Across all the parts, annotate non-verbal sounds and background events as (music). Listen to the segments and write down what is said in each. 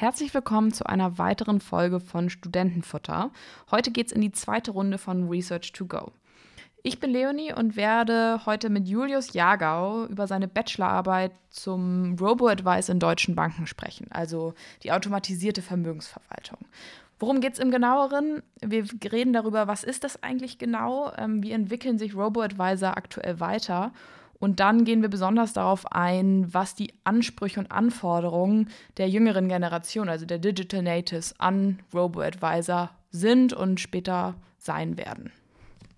Herzlich willkommen zu einer weiteren Folge von Studentenfutter. Heute geht es in die zweite Runde von Research to Go. Ich bin Leonie und werde heute mit Julius Jagau über seine Bachelorarbeit zum Robo-Advice in deutschen Banken sprechen, also die automatisierte Vermögensverwaltung. Worum geht es im genaueren? Wir reden darüber, was ist das eigentlich genau, ähm, wie entwickeln sich Robo-Advisor aktuell weiter und dann gehen wir besonders darauf ein, was die Ansprüche und Anforderungen der jüngeren Generation, also der Digital Natives, an Robo-Advisor sind und später sein werden.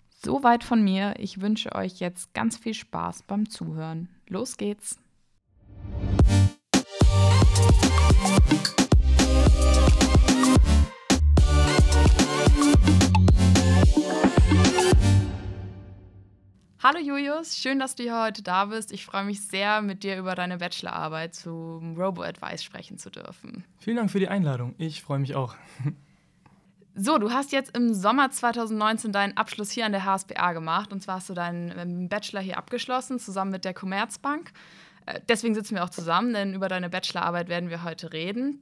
Soweit von mir. Ich wünsche euch jetzt ganz viel Spaß beim Zuhören. Los geht's! Hallo Julius, schön, dass du hier heute da bist. Ich freue mich sehr, mit dir über deine Bachelorarbeit zum Robo-Advice sprechen zu dürfen. Vielen Dank für die Einladung. Ich freue mich auch. So, du hast jetzt im Sommer 2019 deinen Abschluss hier an der HSBA gemacht. Und zwar hast du deinen ähm, Bachelor hier abgeschlossen, zusammen mit der Commerzbank. Äh, deswegen sitzen wir auch zusammen, denn über deine Bachelorarbeit werden wir heute reden.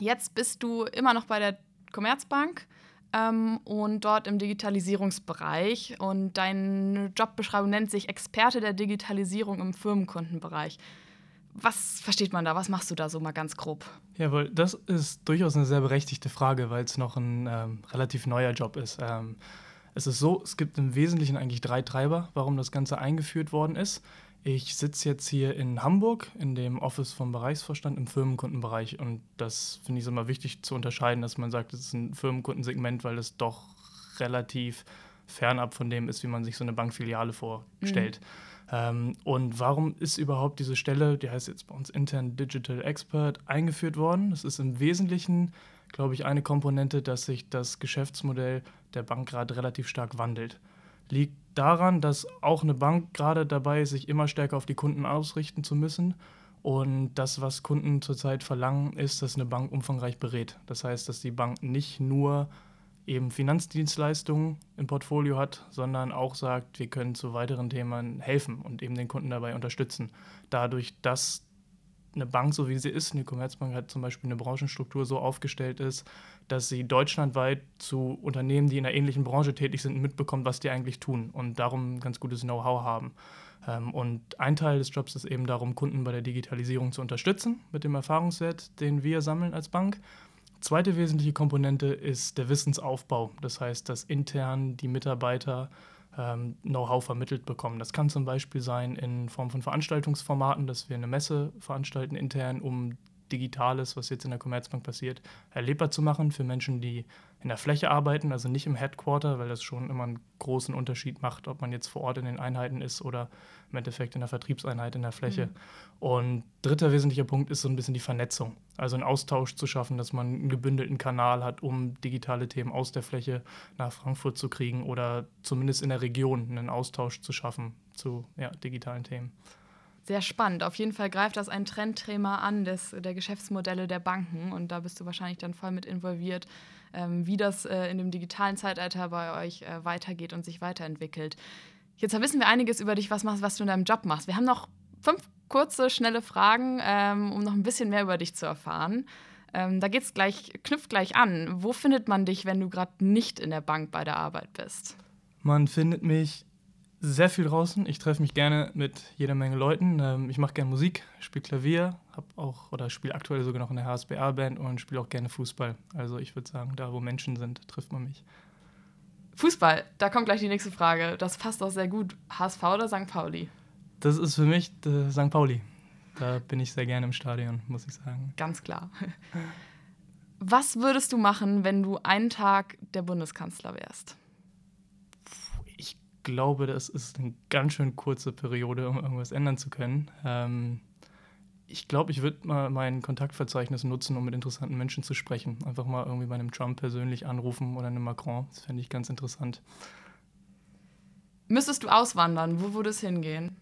Jetzt bist du immer noch bei der Commerzbank ähm, und dort im Digitalisierungsbereich. Und deine Jobbeschreibung nennt sich Experte der Digitalisierung im Firmenkundenbereich. Was versteht man da? Was machst du da so mal ganz grob? Jawohl, das ist durchaus eine sehr berechtigte Frage, weil es noch ein ähm, relativ neuer Job ist. Ähm, es ist so, es gibt im Wesentlichen eigentlich drei Treiber, warum das Ganze eingeführt worden ist. Ich sitze jetzt hier in Hamburg in dem Office vom Bereichsvorstand im Firmenkundenbereich und das finde ich immer wichtig zu unterscheiden, dass man sagt, es ist ein Firmenkundensegment, weil es doch relativ fernab von dem ist, wie man sich so eine Bankfiliale vorstellt. Mhm. Ähm, und warum ist überhaupt diese Stelle, die heißt jetzt bei uns intern Digital Expert, eingeführt worden? Das ist im Wesentlichen, glaube ich, eine Komponente, dass sich das Geschäftsmodell der Bank gerade relativ stark wandelt liegt daran, dass auch eine Bank gerade dabei ist, sich immer stärker auf die Kunden ausrichten zu müssen. Und das, was Kunden zurzeit verlangen, ist, dass eine Bank umfangreich berät. Das heißt, dass die Bank nicht nur eben Finanzdienstleistungen im Portfolio hat, sondern auch sagt, wir können zu weiteren Themen helfen und eben den Kunden dabei unterstützen. Dadurch, dass eine Bank, so wie sie ist, eine Commerzbank hat zum Beispiel eine Branchenstruktur so aufgestellt ist, dass sie deutschlandweit zu Unternehmen, die in einer ähnlichen Branche tätig sind, mitbekommt, was die eigentlich tun und darum ganz gutes Know-how haben. Ähm, und ein Teil des Jobs ist eben darum, Kunden bei der Digitalisierung zu unterstützen mit dem Erfahrungswert, den wir sammeln als Bank. Zweite wesentliche Komponente ist der Wissensaufbau. Das heißt, dass intern die Mitarbeiter ähm, Know-how vermittelt bekommen. Das kann zum Beispiel sein in Form von Veranstaltungsformaten, dass wir eine Messe veranstalten intern, um Digitales, was jetzt in der Commerzbank passiert, erlebbar zu machen für Menschen, die in der Fläche arbeiten, also nicht im Headquarter, weil das schon immer einen großen Unterschied macht, ob man jetzt vor Ort in den Einheiten ist oder im Endeffekt in der Vertriebseinheit in der Fläche. Mhm. Und dritter wesentlicher Punkt ist so ein bisschen die Vernetzung, also einen Austausch zu schaffen, dass man einen gebündelten Kanal hat, um digitale Themen aus der Fläche nach Frankfurt zu kriegen oder zumindest in der Region einen Austausch zu schaffen zu ja, digitalen Themen. Sehr spannend. Auf jeden Fall greift das ein Trendthema an des, der Geschäftsmodelle der Banken und da bist du wahrscheinlich dann voll mit involviert, ähm, wie das äh, in dem digitalen Zeitalter bei euch äh, weitergeht und sich weiterentwickelt. Jetzt wissen wir einiges über dich, was, machst, was du in deinem Job machst. Wir haben noch fünf kurze, schnelle Fragen, ähm, um noch ein bisschen mehr über dich zu erfahren. Ähm, da geht's gleich, knüpft gleich an. Wo findet man dich, wenn du gerade nicht in der Bank bei der Arbeit bist? Man findet mich sehr viel draußen. Ich treffe mich gerne mit jeder Menge Leuten. Ähm, ich mache gerne Musik, spiele Klavier, habe auch oder spiele aktuell sogar noch in der HSBA-Band und spiele auch gerne Fußball. Also ich würde sagen, da wo Menschen sind, trifft man mich. Fußball, da kommt gleich die nächste Frage. Das passt auch sehr gut. HSV oder St. Pauli? Das ist für mich äh, St. Pauli. Da bin ich sehr gerne im Stadion, muss ich sagen. Ganz klar. (laughs) Was würdest du machen, wenn du einen Tag der Bundeskanzler wärst? Glaube, das ist eine ganz schön kurze Periode, um irgendwas ändern zu können. Ähm, ich glaube, ich würde mal mein Kontaktverzeichnis nutzen, um mit interessanten Menschen zu sprechen. Einfach mal irgendwie bei einem Trump persönlich anrufen oder einem Macron. Das fände ich ganz interessant. Müsstest du auswandern, wo würde es hingehen?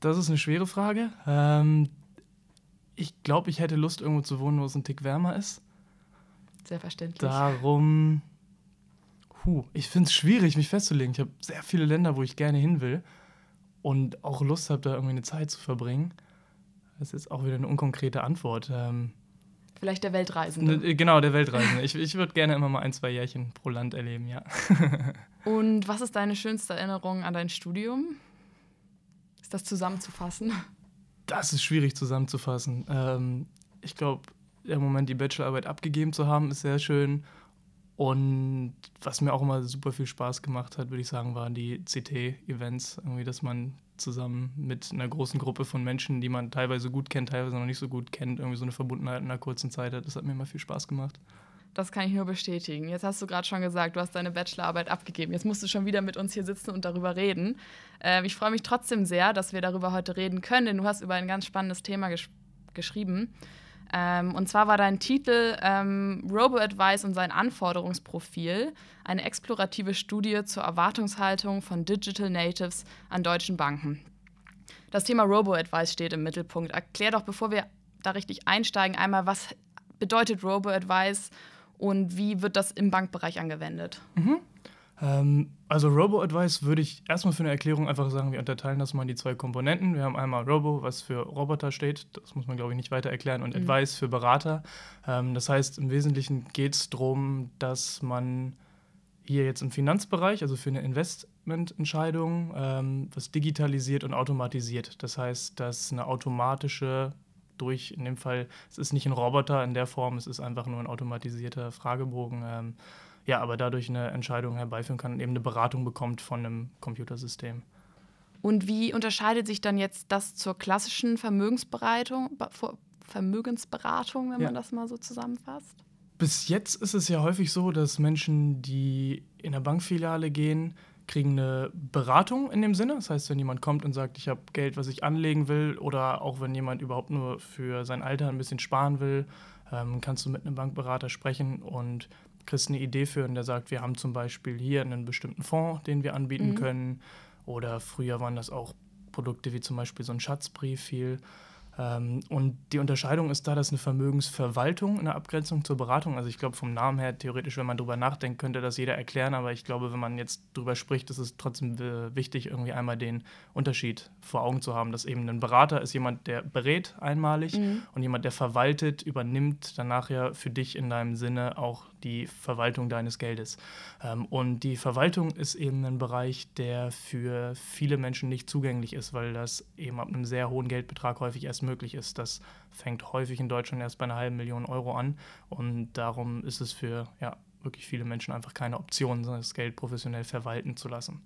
Das ist eine schwere Frage. Ähm, ich glaube, ich hätte Lust, irgendwo zu wohnen, wo es ein Tick wärmer ist. Selbstverständlich. Darum Puh, ich finde es schwierig, mich festzulegen. Ich habe sehr viele Länder, wo ich gerne hin will und auch Lust habe, da irgendwie eine Zeit zu verbringen. Das ist auch wieder eine unkonkrete Antwort. Ähm, Vielleicht der Weltreisende. Ne, genau, der Weltreisende. Ich, ich würde gerne immer mal ein, zwei Jährchen pro Land erleben, ja. (laughs) Und was ist deine schönste Erinnerung an dein Studium? Ist das zusammenzufassen? Das ist schwierig zusammenzufassen. Ähm, ich glaube, der Moment, die Bachelorarbeit abgegeben zu haben, ist sehr schön. Und was mir auch immer super viel Spaß gemacht hat, würde ich sagen, waren die CT-Events. Irgendwie, dass man zusammen mit einer großen Gruppe von Menschen, die man teilweise gut kennt, teilweise noch nicht so gut kennt, irgendwie so eine Verbundenheit in einer kurzen Zeit hat. Das hat mir immer viel Spaß gemacht. Das kann ich nur bestätigen. Jetzt hast du gerade schon gesagt, du hast deine Bachelorarbeit abgegeben. Jetzt musst du schon wieder mit uns hier sitzen und darüber reden. Ähm, ich freue mich trotzdem sehr, dass wir darüber heute reden können, denn du hast über ein ganz spannendes Thema gesch geschrieben. Ähm, und zwar war dein Titel ähm, Robo-Advice und sein Anforderungsprofil, eine explorative Studie zur Erwartungshaltung von Digital Natives an deutschen Banken. Das Thema Robo-Advice steht im Mittelpunkt. Erklär doch, bevor wir da richtig einsteigen, einmal, was bedeutet Robo-Advice und wie wird das im Bankbereich angewendet? Mhm. Ähm, also Robo-Advice würde ich erstmal für eine Erklärung einfach sagen, wir unterteilen das mal in die zwei Komponenten. Wir haben einmal Robo, was für Roboter steht, das muss man glaube ich nicht weiter erklären, und mhm. Advice für Berater. Ähm, das heißt, im Wesentlichen geht es darum, dass man hier jetzt im Finanzbereich, also für eine Investmententscheidung, ähm, was digitalisiert und automatisiert. Das heißt, dass eine automatische durch, in dem Fall, es ist nicht ein Roboter in der Form, es ist einfach nur ein automatisierter Fragebogen, ähm, ja, aber dadurch eine Entscheidung herbeiführen kann und eben eine Beratung bekommt von einem Computersystem. Und wie unterscheidet sich dann jetzt das zur klassischen Vermögensberatung, Vermögensberatung, wenn ja. man das mal so zusammenfasst? Bis jetzt ist es ja häufig so, dass Menschen, die in der Bankfiliale gehen, kriegen eine Beratung in dem Sinne. Das heißt, wenn jemand kommt und sagt, ich habe Geld, was ich anlegen will, oder auch wenn jemand überhaupt nur für sein Alter ein bisschen sparen will, ähm, kannst du mit einem Bankberater sprechen und kriegst eine Idee für und der sagt, wir haben zum Beispiel hier einen bestimmten Fonds, den wir anbieten mhm. können. Oder früher waren das auch Produkte wie zum Beispiel so ein Schatzbrief viel. Ähm, und die Unterscheidung ist da, dass eine Vermögensverwaltung in der Abgrenzung zur Beratung, also ich glaube vom Namen her, theoretisch, wenn man drüber nachdenkt, könnte das jeder erklären, aber ich glaube, wenn man jetzt drüber spricht, ist es trotzdem wichtig, irgendwie einmal den Unterschied vor Augen zu haben, dass eben ein Berater ist jemand, der berät einmalig mhm. und jemand, der verwaltet, übernimmt danach ja für dich in deinem Sinne auch die Verwaltung deines Geldes. Ähm, und die Verwaltung ist eben ein Bereich, der für viele Menschen nicht zugänglich ist, weil das eben ab einem sehr hohen Geldbetrag häufig erst möglich ist. Das fängt häufig in Deutschland erst bei einer halben Million Euro an. Und darum ist es für ja, wirklich viele Menschen einfach keine Option, das Geld professionell verwalten zu lassen.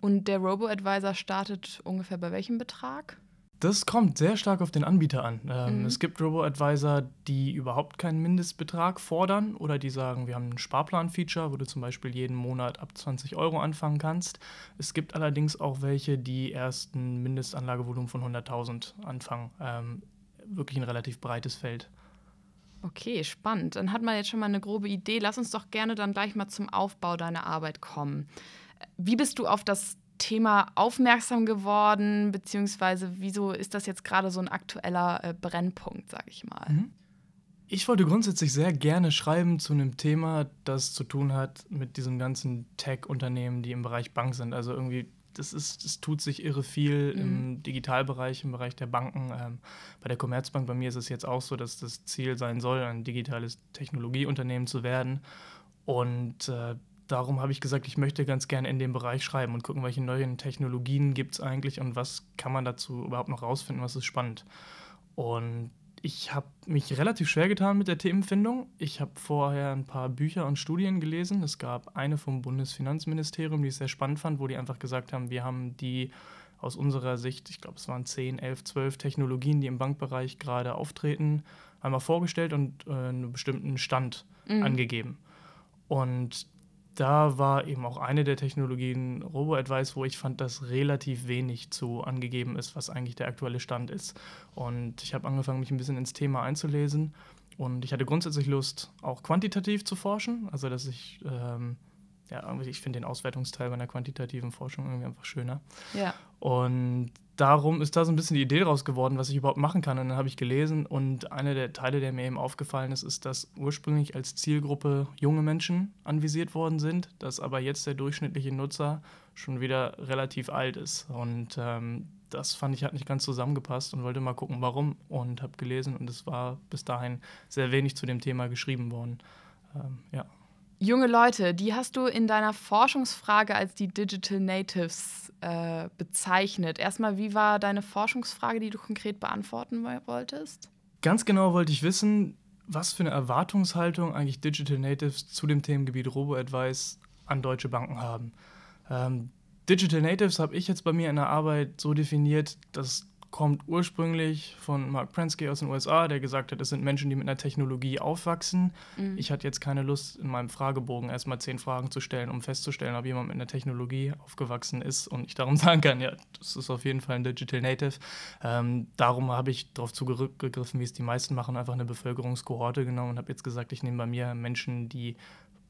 Und der Robo-Advisor startet ungefähr bei welchem Betrag? Das kommt sehr stark auf den Anbieter an. Ähm, mhm. Es gibt Robo-Advisor, die überhaupt keinen Mindestbetrag fordern oder die sagen, wir haben ein Sparplan-Feature, wo du zum Beispiel jeden Monat ab 20 Euro anfangen kannst. Es gibt allerdings auch welche, die erst ein Mindestanlagevolumen von 100.000 anfangen. Ähm, wirklich ein relativ breites Feld. Okay, spannend. Dann hat man jetzt schon mal eine grobe Idee. Lass uns doch gerne dann gleich mal zum Aufbau deiner Arbeit kommen. Wie bist du auf das Thema aufmerksam geworden, beziehungsweise wieso ist das jetzt gerade so ein aktueller äh, Brennpunkt, sage ich mal? Mhm. Ich wollte grundsätzlich sehr gerne schreiben zu einem Thema, das zu tun hat mit diesen ganzen Tech-Unternehmen, die im Bereich Bank sind. Also irgendwie, das ist, das tut sich irre viel mhm. im Digitalbereich, im Bereich der Banken. Ähm, bei der Commerzbank, bei mir ist es jetzt auch so, dass das Ziel sein soll, ein digitales Technologieunternehmen zu werden. Und äh, darum habe ich gesagt, ich möchte ganz gerne in dem Bereich schreiben und gucken, welche neuen Technologien gibt es eigentlich und was kann man dazu überhaupt noch rausfinden, was ist spannend. Und ich habe mich relativ schwer getan mit der Themenfindung. Ich habe vorher ein paar Bücher und Studien gelesen. Es gab eine vom Bundesfinanzministerium, die ich sehr spannend fand, wo die einfach gesagt haben, wir haben die aus unserer Sicht, ich glaube, es waren 10, 11, 12 Technologien, die im Bankbereich gerade auftreten, einmal vorgestellt und äh, einen bestimmten Stand mhm. angegeben. Und da war eben auch eine der Technologien Robo-Advice, wo ich fand, dass relativ wenig zu angegeben ist, was eigentlich der aktuelle Stand ist. Und ich habe angefangen, mich ein bisschen ins Thema einzulesen. Und ich hatte grundsätzlich Lust, auch quantitativ zu forschen. Also, dass ich, ähm, ja, ich finde den Auswertungsteil bei einer quantitativen Forschung irgendwie einfach schöner. Ja. Und darum ist da so ein bisschen die Idee draus geworden, was ich überhaupt machen kann. Und dann habe ich gelesen und einer der Teile, der mir eben aufgefallen ist, ist, dass ursprünglich als Zielgruppe junge Menschen anvisiert worden sind, dass aber jetzt der durchschnittliche Nutzer schon wieder relativ alt ist. Und ähm, das fand ich hat nicht ganz zusammengepasst und wollte mal gucken, warum. Und habe gelesen und es war bis dahin sehr wenig zu dem Thema geschrieben worden. Ähm, ja. Junge Leute, die hast du in deiner Forschungsfrage als die Digital Natives äh, bezeichnet. Erstmal, wie war deine Forschungsfrage, die du konkret beantworten wolltest? Ganz genau wollte ich wissen, was für eine Erwartungshaltung eigentlich Digital Natives zu dem Themengebiet Robo-Advice an deutsche Banken haben. Ähm, Digital Natives habe ich jetzt bei mir in der Arbeit so definiert, dass kommt ursprünglich von Mark Prensky aus den USA, der gesagt hat, es sind Menschen, die mit einer Technologie aufwachsen. Mhm. Ich hatte jetzt keine Lust, in meinem Fragebogen erstmal zehn Fragen zu stellen, um festzustellen, ob jemand mit einer Technologie aufgewachsen ist und ich darum (laughs) sagen kann, ja, das ist auf jeden Fall ein Digital Native. Ähm, darum habe ich darauf zugegriffen, wie es die meisten machen, einfach eine Bevölkerungskohorte genommen und habe jetzt gesagt, ich nehme bei mir Menschen, die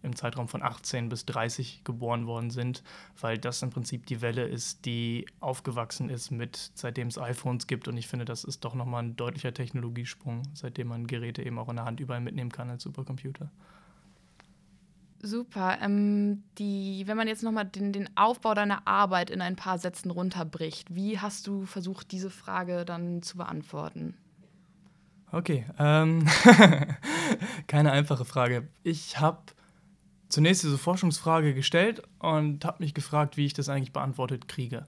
im Zeitraum von 18 bis 30 geboren worden sind, weil das im Prinzip die Welle ist, die aufgewachsen ist mit, seitdem es iPhones gibt. Und ich finde, das ist doch nochmal ein deutlicher Technologiesprung, seitdem man Geräte eben auch in der Hand überall mitnehmen kann als Supercomputer. Super. Ähm, die, wenn man jetzt nochmal den, den Aufbau deiner Arbeit in ein paar Sätzen runterbricht, wie hast du versucht, diese Frage dann zu beantworten? Okay, ähm, (laughs) keine einfache Frage. Ich habe zunächst diese Forschungsfrage gestellt und habe mich gefragt, wie ich das eigentlich beantwortet kriege.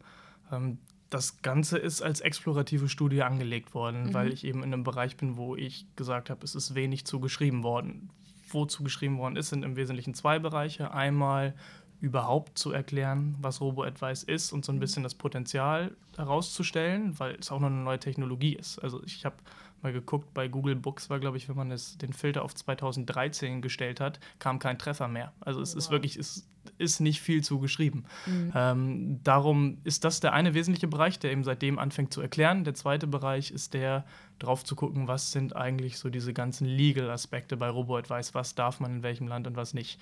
Ähm, das Ganze ist als explorative Studie angelegt worden, mhm. weil ich eben in einem Bereich bin, wo ich gesagt habe, es ist wenig zugeschrieben worden. Wo zugeschrieben worden ist, sind im Wesentlichen zwei Bereiche. Einmal überhaupt zu erklären, was Robo-Advice ist und so ein mhm. bisschen das Potenzial herauszustellen, weil es auch noch eine neue Technologie ist. Also ich habe mal geguckt, bei Google Books war, glaube ich, wenn man das, den Filter auf 2013 gestellt hat, kam kein Treffer mehr. Also es wow. ist wirklich, es ist nicht viel zugeschrieben. Mhm. Ähm, darum ist das der eine wesentliche Bereich, der eben seitdem anfängt zu erklären. Der zweite Bereich ist der, drauf zu gucken, was sind eigentlich so diese ganzen Legal-Aspekte bei Robo-Advice, was darf man in welchem Land und was nicht.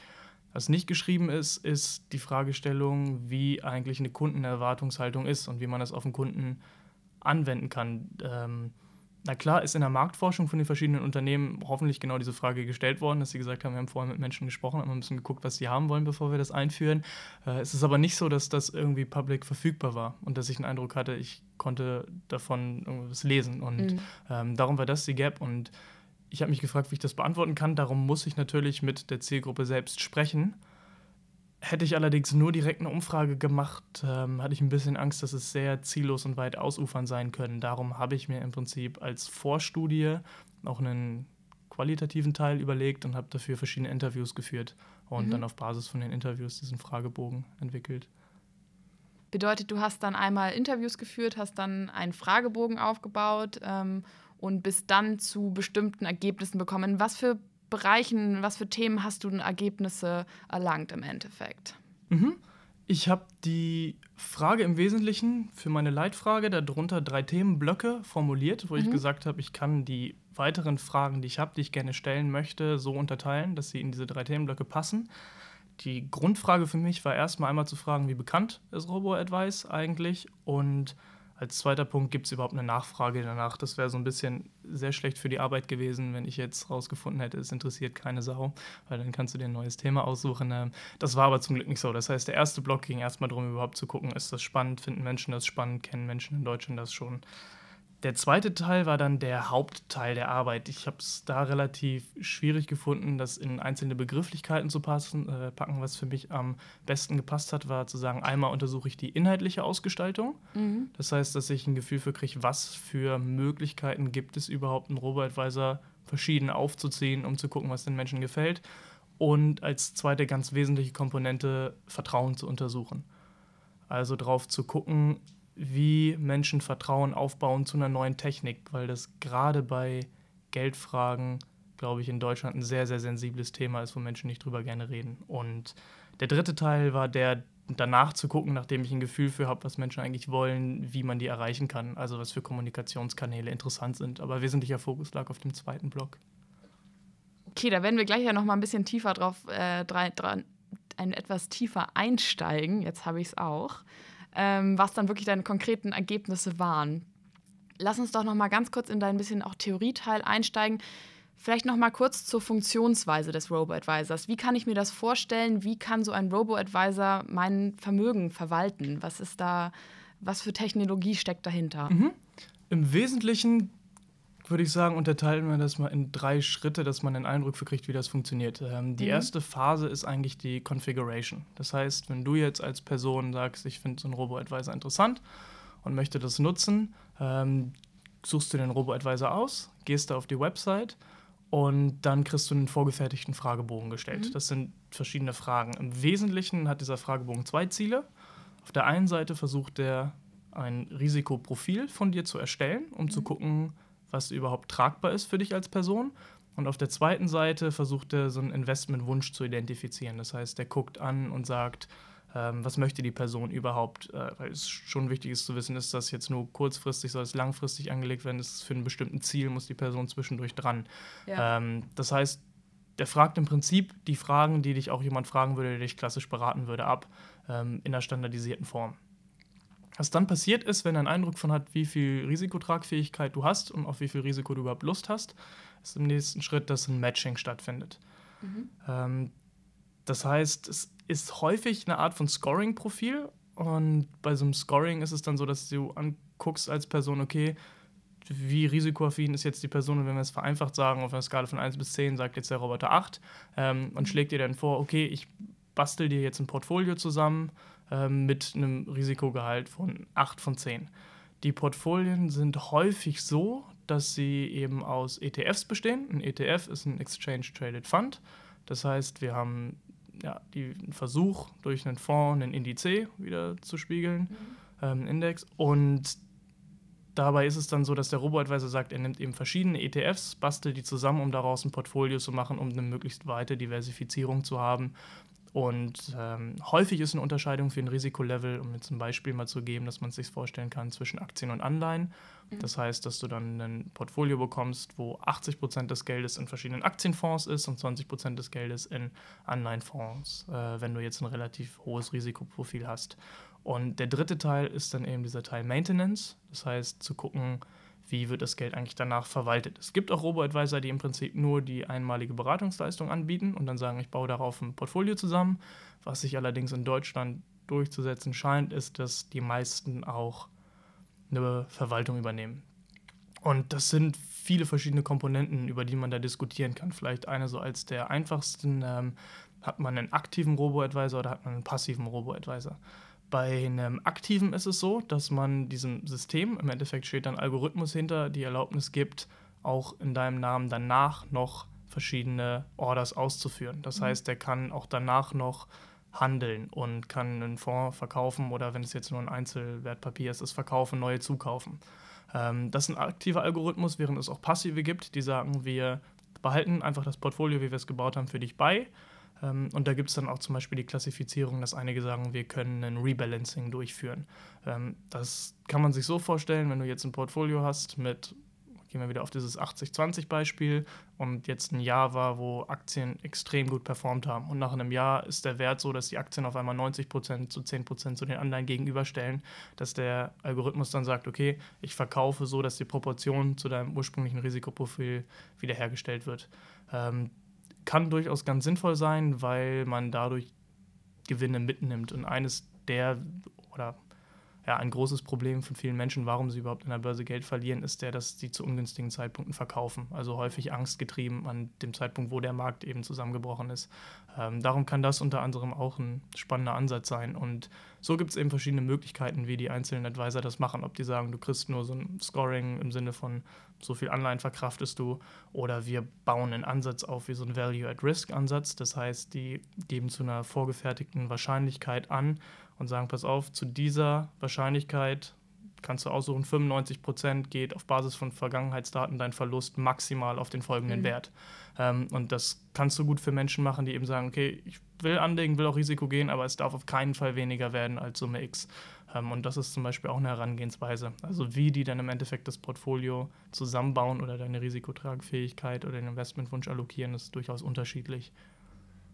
Was nicht geschrieben ist, ist die Fragestellung, wie eigentlich eine Kundenerwartungshaltung ist und wie man das auf den Kunden anwenden kann. Ähm, na klar ist in der Marktforschung von den verschiedenen Unternehmen hoffentlich genau diese Frage gestellt worden, dass sie gesagt haben, wir haben vorher mit Menschen gesprochen, haben ein bisschen geguckt, was sie haben wollen, bevor wir das einführen. Äh, es ist aber nicht so, dass das irgendwie public verfügbar war und dass ich den Eindruck hatte, ich konnte davon irgendwas lesen. Und mhm. ähm, darum war das die Gap. Und ich habe mich gefragt, wie ich das beantworten kann. Darum muss ich natürlich mit der Zielgruppe selbst sprechen. Hätte ich allerdings nur direkt eine Umfrage gemacht, ähm, hatte ich ein bisschen Angst, dass es sehr ziellos und weit ausufern sein können. Darum habe ich mir im Prinzip als Vorstudie auch einen qualitativen Teil überlegt und habe dafür verschiedene Interviews geführt und mhm. dann auf Basis von den Interviews diesen Fragebogen entwickelt. Bedeutet, du hast dann einmal Interviews geführt, hast dann einen Fragebogen aufgebaut ähm, und bist dann zu bestimmten Ergebnissen bekommen. Was für Bereichen, was für Themen hast du denn Ergebnisse erlangt im Endeffekt? Mhm. Ich habe die Frage im Wesentlichen für meine Leitfrage darunter drei Themenblöcke formuliert, wo mhm. ich gesagt habe, ich kann die weiteren Fragen, die ich habe, die ich gerne stellen möchte, so unterteilen, dass sie in diese drei Themenblöcke passen. Die Grundfrage für mich war erstmal einmal zu fragen, wie bekannt ist Robo-Advice eigentlich und als zweiter Punkt, gibt es überhaupt eine Nachfrage danach? Das wäre so ein bisschen sehr schlecht für die Arbeit gewesen, wenn ich jetzt rausgefunden hätte, es interessiert keine Sau, weil dann kannst du dir ein neues Thema aussuchen. Ähm, das war aber zum Glück nicht so. Das heißt, der erste Block ging erstmal darum, überhaupt zu gucken, ist das spannend, finden Menschen das spannend, kennen Menschen in Deutschland das schon. Der zweite Teil war dann der Hauptteil der Arbeit. Ich habe es da relativ schwierig gefunden, das in einzelne Begrifflichkeiten zu passen, äh, packen. Was für mich am besten gepasst hat, war zu sagen, einmal untersuche ich die inhaltliche Ausgestaltung. Mhm. Das heißt, dass ich ein Gefühl für kriege, was für Möglichkeiten gibt es überhaupt, einen Robo-Advisor verschieden aufzuziehen, um zu gucken, was den Menschen gefällt. Und als zweite ganz wesentliche Komponente Vertrauen zu untersuchen. Also darauf zu gucken, wie Menschen Vertrauen aufbauen zu einer neuen Technik, weil das gerade bei Geldfragen, glaube ich, in Deutschland ein sehr, sehr sensibles Thema ist, wo Menschen nicht drüber gerne reden. Und der dritte Teil war der, danach zu gucken, nachdem ich ein Gefühl für habe, was Menschen eigentlich wollen, wie man die erreichen kann, also was für Kommunikationskanäle interessant sind. Aber wesentlicher Fokus lag auf dem zweiten Block. Okay, da werden wir gleich ja noch mal ein bisschen tiefer drauf, äh, dran, ein etwas tiefer einsteigen. Jetzt habe ich es auch. Ähm, was dann wirklich deine konkreten Ergebnisse waren. Lass uns doch noch mal ganz kurz in dein bisschen auch Theorieteil einsteigen. Vielleicht noch mal kurz zur Funktionsweise des Robo-Advisors. Wie kann ich mir das vorstellen? Wie kann so ein Robo-Advisor mein Vermögen verwalten? Was ist da, was für Technologie steckt dahinter? Mhm. Im Wesentlichen würde ich sagen, unterteilen wir das mal in drei Schritte, dass man einen Eindruck kriegt, wie das funktioniert. Ähm, die mhm. erste Phase ist eigentlich die Configuration. Das heißt, wenn du jetzt als Person sagst, ich finde so einen Robo-Advisor interessant und möchte das nutzen, ähm, suchst du den Robo-Advisor aus, gehst da auf die Website und dann kriegst du einen vorgefertigten Fragebogen gestellt. Mhm. Das sind verschiedene Fragen. Im Wesentlichen hat dieser Fragebogen zwei Ziele. Auf der einen Seite versucht er, ein Risikoprofil von dir zu erstellen, um mhm. zu gucken, was überhaupt tragbar ist für dich als Person. Und auf der zweiten Seite versucht er so einen Investmentwunsch zu identifizieren. Das heißt, er guckt an und sagt, ähm, was möchte die Person überhaupt, äh, weil es schon wichtig ist zu wissen, ist das jetzt nur kurzfristig, soll es langfristig angelegt werden, ist es für ein bestimmtes Ziel, muss die Person zwischendurch dran. Ja. Ähm, das heißt, der fragt im Prinzip die Fragen, die dich auch jemand fragen würde, der dich klassisch beraten würde, ab, ähm, in einer standardisierten Form. Was dann passiert ist, wenn er einen Eindruck von hat, wie viel Risikotragfähigkeit du hast und auf wie viel Risiko du überhaupt Lust hast, ist im nächsten Schritt, dass ein Matching stattfindet. Mhm. Ähm, das heißt, es ist häufig eine Art von Scoring-Profil und bei so einem Scoring ist es dann so, dass du anguckst als Person, okay, wie risikoaffin ist jetzt die Person und wenn wir es vereinfacht sagen, auf einer Skala von 1 bis 10 sagt jetzt der Roboter 8 ähm, und mhm. schlägt dir dann vor, okay, ich bastel dir jetzt ein Portfolio zusammen ähm, mit einem Risikogehalt von 8 von 10. Die Portfolien sind häufig so, dass sie eben aus ETFs bestehen. Ein ETF ist ein Exchange Traded Fund. Das heißt, wir haben ja, den Versuch, durch einen Fonds einen Indiz wieder zu spiegeln, mhm. ähm, Index. Und dabei ist es dann so, dass der Robo-Advisor sagt, er nimmt eben verschiedene ETFs, bastelt die zusammen, um daraus ein Portfolio zu machen, um eine möglichst weite Diversifizierung zu haben und ähm, häufig ist eine Unterscheidung für ein Risikolevel, um jetzt ein Beispiel mal zu geben, dass man es sich vorstellen kann, zwischen Aktien und Anleihen. Mhm. Das heißt, dass du dann ein Portfolio bekommst, wo 80 Prozent des Geldes in verschiedenen Aktienfonds ist und 20 Prozent des Geldes in Anleihenfonds, äh, wenn du jetzt ein relativ hohes Risikoprofil hast. Und der dritte Teil ist dann eben dieser Teil Maintenance. Das heißt, zu gucken, wie wird das Geld eigentlich danach verwaltet. Es gibt auch Robo-Advisor, die im Prinzip nur die einmalige Beratungsleistung anbieten und dann sagen, ich baue darauf ein Portfolio zusammen. Was sich allerdings in Deutschland durchzusetzen scheint, ist, dass die meisten auch eine Verwaltung übernehmen. Und das sind viele verschiedene Komponenten, über die man da diskutieren kann. Vielleicht eine so als der einfachsten, ähm, hat man einen aktiven Robo-Advisor oder hat man einen passiven Robo-Advisor. Bei einem aktiven ist es so, dass man diesem System, im Endeffekt steht dann Algorithmus hinter, die Erlaubnis gibt, auch in deinem Namen danach noch verschiedene Orders auszuführen. Das mhm. heißt, der kann auch danach noch handeln und kann einen Fonds verkaufen oder wenn es jetzt nur ein Einzelwertpapier ist, es verkaufen, neue zukaufen. Ähm, das ist ein aktiver Algorithmus, während es auch passive gibt, die sagen, wir behalten einfach das Portfolio, wie wir es gebaut haben, für dich bei und da gibt es dann auch zum Beispiel die Klassifizierung, dass einige sagen, wir können ein Rebalancing durchführen. Ähm, das kann man sich so vorstellen, wenn du jetzt ein Portfolio hast mit, gehen wir wieder auf dieses 80-20-Beispiel, und jetzt ein Jahr war, wo Aktien extrem gut performt haben. Und nach einem Jahr ist der Wert so, dass die Aktien auf einmal 90% zu 10% zu den Anleihen gegenüberstellen, dass der Algorithmus dann sagt, okay, ich verkaufe so, dass die Proportion zu deinem ursprünglichen Risikoprofil wiederhergestellt wird. Kann durchaus ganz sinnvoll sein, weil man dadurch Gewinne mitnimmt. Und eines der, oder ja, ein großes Problem von vielen Menschen, warum sie überhaupt in der Börse Geld verlieren, ist der, dass sie zu ungünstigen Zeitpunkten verkaufen. Also häufig angstgetrieben an dem Zeitpunkt, wo der Markt eben zusammengebrochen ist. Ähm, darum kann das unter anderem auch ein spannender Ansatz sein. Und so gibt es eben verschiedene Möglichkeiten, wie die einzelnen Advisor das machen. Ob die sagen, du kriegst nur so ein Scoring im Sinne von so viel Anleihen verkraftest du, oder wir bauen einen Ansatz auf wie so ein Value-at-Risk-Ansatz. Das heißt, die geben zu einer vorgefertigten Wahrscheinlichkeit an, und sagen, pass auf, zu dieser Wahrscheinlichkeit kannst du aussuchen, 95 Prozent geht auf Basis von Vergangenheitsdaten dein Verlust maximal auf den folgenden mhm. Wert. Ähm, und das kannst du gut für Menschen machen, die eben sagen, okay, ich will anlegen, will auch Risiko gehen, aber es darf auf keinen Fall weniger werden als Summe X. Ähm, und das ist zum Beispiel auch eine Herangehensweise. Also wie die dann im Endeffekt das Portfolio zusammenbauen oder deine Risikotragfähigkeit oder den Investmentwunsch allokieren, ist durchaus unterschiedlich.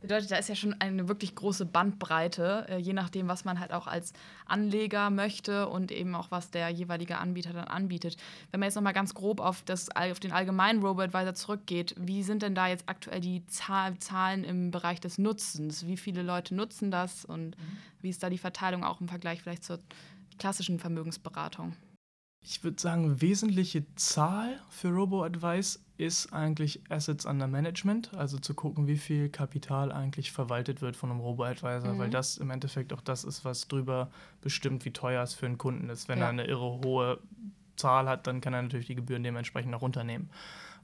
Bedeutet, da ist ja schon eine wirklich große Bandbreite, äh, je nachdem, was man halt auch als Anleger möchte und eben auch, was der jeweilige Anbieter dann anbietet. Wenn man jetzt nochmal ganz grob auf, das, auf den allgemeinen Robo-Advisor zurückgeht, wie sind denn da jetzt aktuell die Zahl, Zahlen im Bereich des Nutzens? Wie viele Leute nutzen das und mhm. wie ist da die Verteilung auch im Vergleich vielleicht zur klassischen Vermögensberatung? Ich würde sagen, wesentliche Zahl für Robo-Advice ist eigentlich Assets under Management, also zu gucken, wie viel Kapital eigentlich verwaltet wird von einem Robo-Advisor, mhm. weil das im Endeffekt auch das ist, was drüber bestimmt, wie teuer es für einen Kunden ist. Wenn ja. er eine irre hohe Zahl hat, dann kann er natürlich die Gebühren dementsprechend auch runternehmen.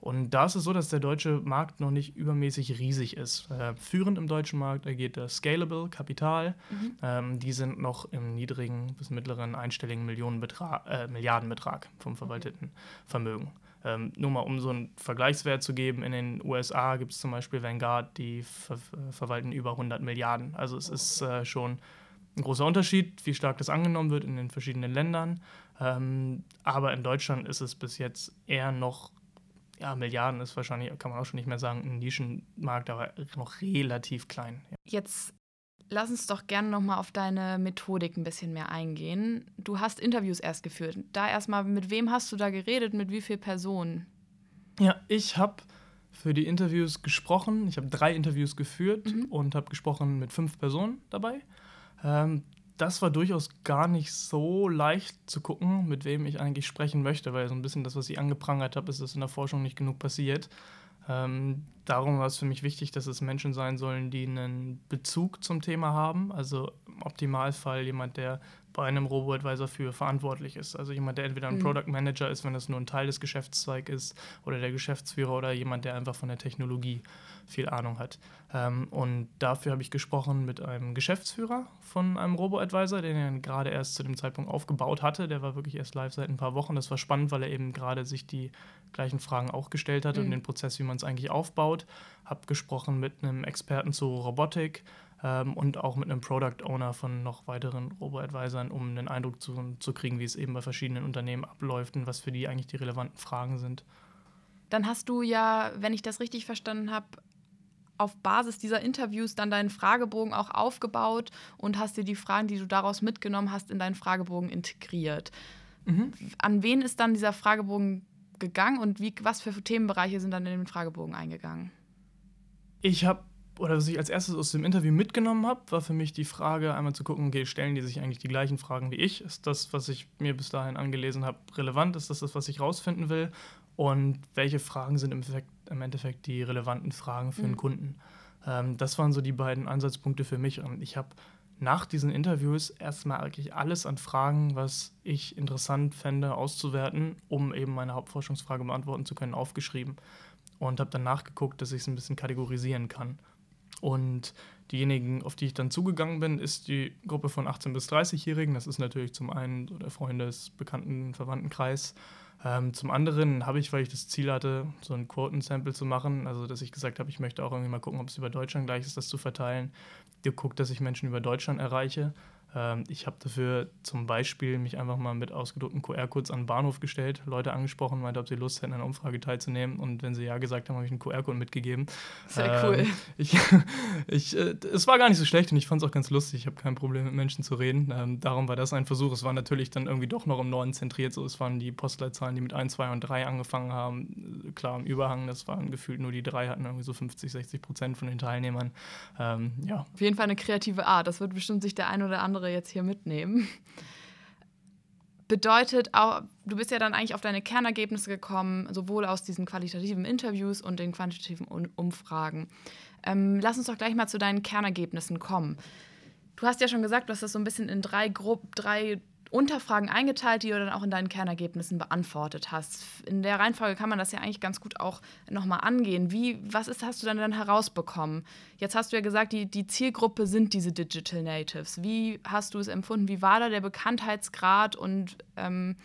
Und da ist es so, dass der deutsche Markt noch nicht übermäßig riesig ist. Äh, führend im deutschen Markt ergeht der Scalable Kapital. Mhm. Ähm, die sind noch im niedrigen bis mittleren einstelligen Millionenbetrag, äh, Milliardenbetrag vom verwalteten Vermögen. Ähm, nur mal um so einen Vergleichswert zu geben, in den USA gibt es zum Beispiel Vanguard, die ver verwalten über 100 Milliarden. Also es ist äh, schon ein großer Unterschied, wie stark das angenommen wird in den verschiedenen Ländern. Ähm, aber in Deutschland ist es bis jetzt eher noch ja, Milliarden ist wahrscheinlich, kann man auch schon nicht mehr sagen, ein Nischenmarkt, aber noch relativ klein. Ja. Jetzt lass uns doch gerne nochmal auf deine Methodik ein bisschen mehr eingehen. Du hast Interviews erst geführt. Da erstmal, mit wem hast du da geredet, mit wie vielen Personen? Ja, ich habe für die Interviews gesprochen. Ich habe drei Interviews geführt mhm. und habe gesprochen mit fünf Personen dabei. Ähm, das war durchaus gar nicht so leicht zu gucken, mit wem ich eigentlich sprechen möchte, weil so ein bisschen das, was ich angeprangert habe, ist, dass in der Forschung nicht genug passiert. Ähm, darum war es für mich wichtig, dass es Menschen sein sollen, die einen Bezug zum Thema haben. Also im Optimalfall jemand, der bei einem Robo-Advisor für verantwortlich ist. Also jemand, der entweder ein mhm. Product Manager ist, wenn das nur ein Teil des Geschäftszweigs ist, oder der Geschäftsführer oder jemand, der einfach von der Technologie viel Ahnung hat. Ähm, und dafür habe ich gesprochen mit einem Geschäftsführer von einem Robo-Advisor, den er gerade erst zu dem Zeitpunkt aufgebaut hatte. Der war wirklich erst live seit ein paar Wochen. Das war spannend, weil er eben gerade sich die gleichen Fragen auch gestellt hat mhm. und den Prozess, wie man es eigentlich aufbaut. Habe gesprochen mit einem Experten zu Robotik ähm, und auch mit einem Product Owner von noch weiteren Robo-Advisern, um einen Eindruck zu, zu kriegen, wie es eben bei verschiedenen Unternehmen abläuft und was für die eigentlich die relevanten Fragen sind. Dann hast du ja, wenn ich das richtig verstanden habe, auf Basis dieser Interviews dann deinen Fragebogen auch aufgebaut und hast dir die Fragen, die du daraus mitgenommen hast, in deinen Fragebogen integriert. Mhm. An wen ist dann dieser Fragebogen gegangen und wie, was für Themenbereiche sind dann in den Fragebogen eingegangen? Ich habe oder was ich als erstes aus dem Interview mitgenommen habe, war für mich die Frage, einmal zu gucken, okay, stellen die sich eigentlich die gleichen Fragen wie ich? Ist das, was ich mir bis dahin angelesen habe, relevant? Ist das das, was ich rausfinden will? Und welche Fragen sind im Endeffekt, im Endeffekt die relevanten Fragen für mhm. einen Kunden? Ähm, das waren so die beiden Ansatzpunkte für mich. Und ich habe nach diesen Interviews erstmal eigentlich alles an Fragen, was ich interessant fände, auszuwerten, um eben meine Hauptforschungsfrage beantworten zu können, aufgeschrieben. Und habe dann nachgeguckt, dass ich es ein bisschen kategorisieren kann. Und diejenigen, auf die ich dann zugegangen bin, ist die Gruppe von 18- bis 30-Jährigen. Das ist natürlich zum einen so der Freundes-, Bekannten-, Verwandtenkreis. Ähm, zum anderen habe ich, weil ich das Ziel hatte, so ein Quoten-Sample zu machen, also dass ich gesagt habe, ich möchte auch irgendwie mal gucken, ob es über Deutschland gleich ist, das zu verteilen, geguckt, dass ich Menschen über Deutschland erreiche ich habe dafür zum Beispiel mich einfach mal mit ausgedruckten QR-Codes an den Bahnhof gestellt, Leute angesprochen, meinte, ob sie Lust hätten, an einer Umfrage teilzunehmen. Und wenn sie ja gesagt haben, habe ich einen QR-Code mitgegeben. Sehr ähm, cool. Ich, (laughs) ich, äh, es war gar nicht so schlecht und ich fand es auch ganz lustig. Ich habe kein Problem mit Menschen zu reden. Ähm, darum war das ein Versuch. Es war natürlich dann irgendwie doch noch im Norden zentriert. So, es waren die Postleitzahlen, die mit 1, 2 und 3 angefangen haben. Klar, im Überhang, das waren gefühlt nur die drei, hatten irgendwie so 50, 60 Prozent von den Teilnehmern. Ähm, ja. Auf jeden Fall eine kreative Art. Das wird bestimmt sich der ein oder andere andere jetzt hier mitnehmen. Bedeutet auch, du bist ja dann eigentlich auf deine Kernergebnisse gekommen, sowohl aus diesen qualitativen Interviews und den quantitativen Umfragen. Ähm, lass uns doch gleich mal zu deinen Kernergebnissen kommen. Du hast ja schon gesagt, du hast das so ein bisschen in drei, Gru drei Unterfragen eingeteilt, die du dann auch in deinen Kernergebnissen beantwortet hast. In der Reihenfolge kann man das ja eigentlich ganz gut auch nochmal angehen. Wie, was ist, hast du dann, dann herausbekommen? Jetzt hast du ja gesagt, die, die Zielgruppe sind diese Digital Natives. Wie hast du es empfunden? Wie war da der Bekanntheitsgrad und ähm,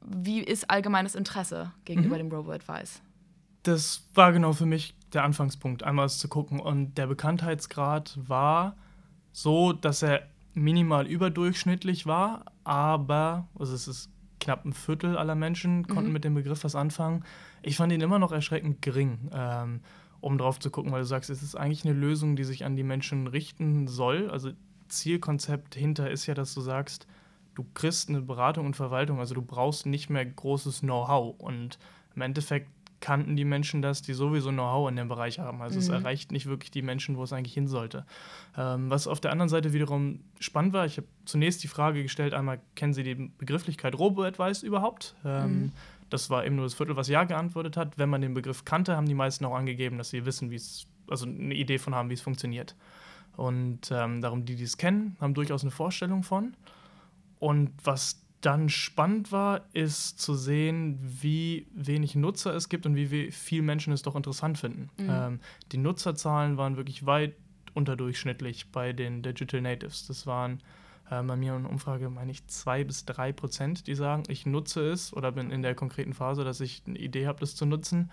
wie ist allgemeines Interesse gegenüber mhm. dem Robo-Advice? Das war genau für mich der Anfangspunkt, einmal zu gucken. Und der Bekanntheitsgrad war so, dass er minimal überdurchschnittlich war, aber, also es ist knapp ein Viertel aller Menschen konnten mhm. mit dem Begriff was anfangen. Ich fand ihn immer noch erschreckend gering. Ähm, um drauf zu gucken, weil du sagst, es ist eigentlich eine Lösung, die sich an die Menschen richten soll. Also Zielkonzept hinter ist ja, dass du sagst, du kriegst eine Beratung und Verwaltung, also du brauchst nicht mehr großes Know-how. Und im Endeffekt kannten die Menschen das, die sowieso Know-how in dem Bereich haben. Also mhm. es erreicht nicht wirklich die Menschen, wo es eigentlich hin sollte. Ähm, was auf der anderen Seite wiederum spannend war, ich habe zunächst die Frage gestellt, einmal, kennen Sie die Begrifflichkeit Robo-Advice überhaupt? Ähm, mhm. Das war eben nur das Viertel, was Ja geantwortet hat. Wenn man den Begriff kannte, haben die meisten auch angegeben, dass sie wissen, wie es, also eine Idee von haben, wie es funktioniert. Und ähm, darum, die, die es kennen, haben durchaus eine Vorstellung von. Und was dann spannend war, ist zu sehen, wie wenig Nutzer es gibt und wie viel Menschen es doch interessant finden. Mhm. Ähm, die Nutzerzahlen waren wirklich weit unterdurchschnittlich bei den Digital Natives. Das waren äh, bei mir in der Umfrage, meine ich, zwei bis drei Prozent, die sagen, ich nutze es oder bin in der konkreten Phase, dass ich eine Idee habe, das zu nutzen.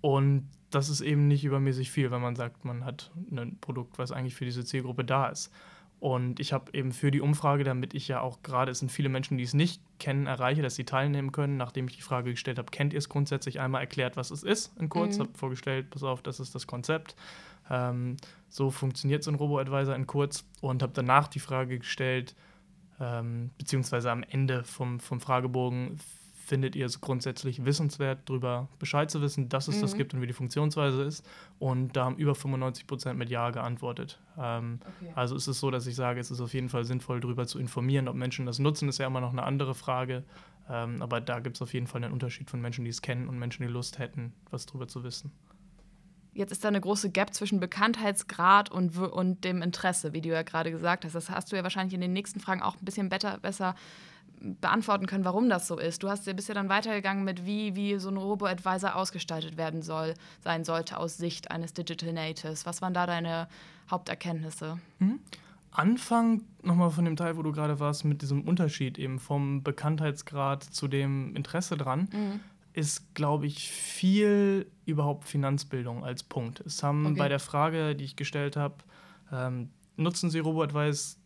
Und das ist eben nicht übermäßig viel, wenn man sagt, man hat ein Produkt, was eigentlich für diese Zielgruppe da ist. Und ich habe eben für die Umfrage, damit ich ja auch gerade, es sind viele Menschen, die es nicht kennen, erreiche, dass sie teilnehmen können, nachdem ich die Frage gestellt habe, kennt ihr es grundsätzlich einmal erklärt, was es ist, in kurz, mhm. habe vorgestellt, pass auf, das ist das Konzept. Ähm, so funktioniert so ein Robo-Advisor in kurz und habe danach die Frage gestellt, ähm, beziehungsweise am Ende vom, vom Fragebogen, findet ihr es grundsätzlich wissenswert, darüber Bescheid zu wissen, dass es mhm. das gibt und wie die Funktionsweise ist. Und da haben über 95 Prozent mit Ja geantwortet. Ähm, okay. Also ist es so, dass ich sage, es ist auf jeden Fall sinnvoll, darüber zu informieren. Ob Menschen das nutzen, ist ja immer noch eine andere Frage. Ähm, aber da gibt es auf jeden Fall einen Unterschied von Menschen, die es kennen und Menschen, die Lust hätten, was darüber zu wissen. Jetzt ist da eine große Gap zwischen Bekanntheitsgrad und, und dem Interesse, wie du ja gerade gesagt hast. Das hast du ja wahrscheinlich in den nächsten Fragen auch ein bisschen better, besser beantworten können, warum das so ist. Du hast ja bisher dann weitergegangen mit, wie, wie so ein Robo-Advisor ausgestaltet werden soll, sein sollte aus Sicht eines Digital Natives. Was waren da deine Haupterkenntnisse? Mhm. Anfang nochmal von dem Teil, wo du gerade warst, mit diesem Unterschied eben vom Bekanntheitsgrad zu dem Interesse dran, mhm. ist, glaube ich, viel überhaupt Finanzbildung als Punkt. Es haben okay. bei der Frage, die ich gestellt habe, ähm, nutzen Sie RoboAdvice?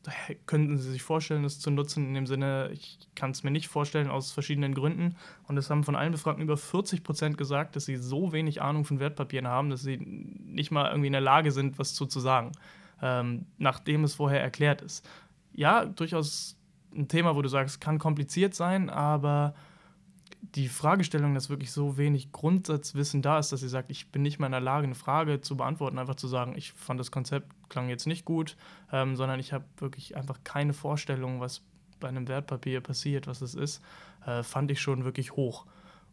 Könnten Sie sich vorstellen, es zu nutzen? In dem Sinne, ich kann es mir nicht vorstellen, aus verschiedenen Gründen. Und es haben von allen Befragten über 40 Prozent gesagt, dass sie so wenig Ahnung von Wertpapieren haben, dass sie nicht mal irgendwie in der Lage sind, was zu, zu sagen, ähm, nachdem es vorher erklärt ist. Ja, durchaus ein Thema, wo du sagst, kann kompliziert sein, aber die Fragestellung, dass wirklich so wenig Grundsatzwissen da ist, dass sie sagt, ich bin nicht mal in der Lage, eine Frage zu beantworten, einfach zu sagen, ich fand das Konzept klang jetzt nicht gut, ähm, sondern ich habe wirklich einfach keine Vorstellung, was bei einem Wertpapier passiert, was es ist, äh, fand ich schon wirklich hoch.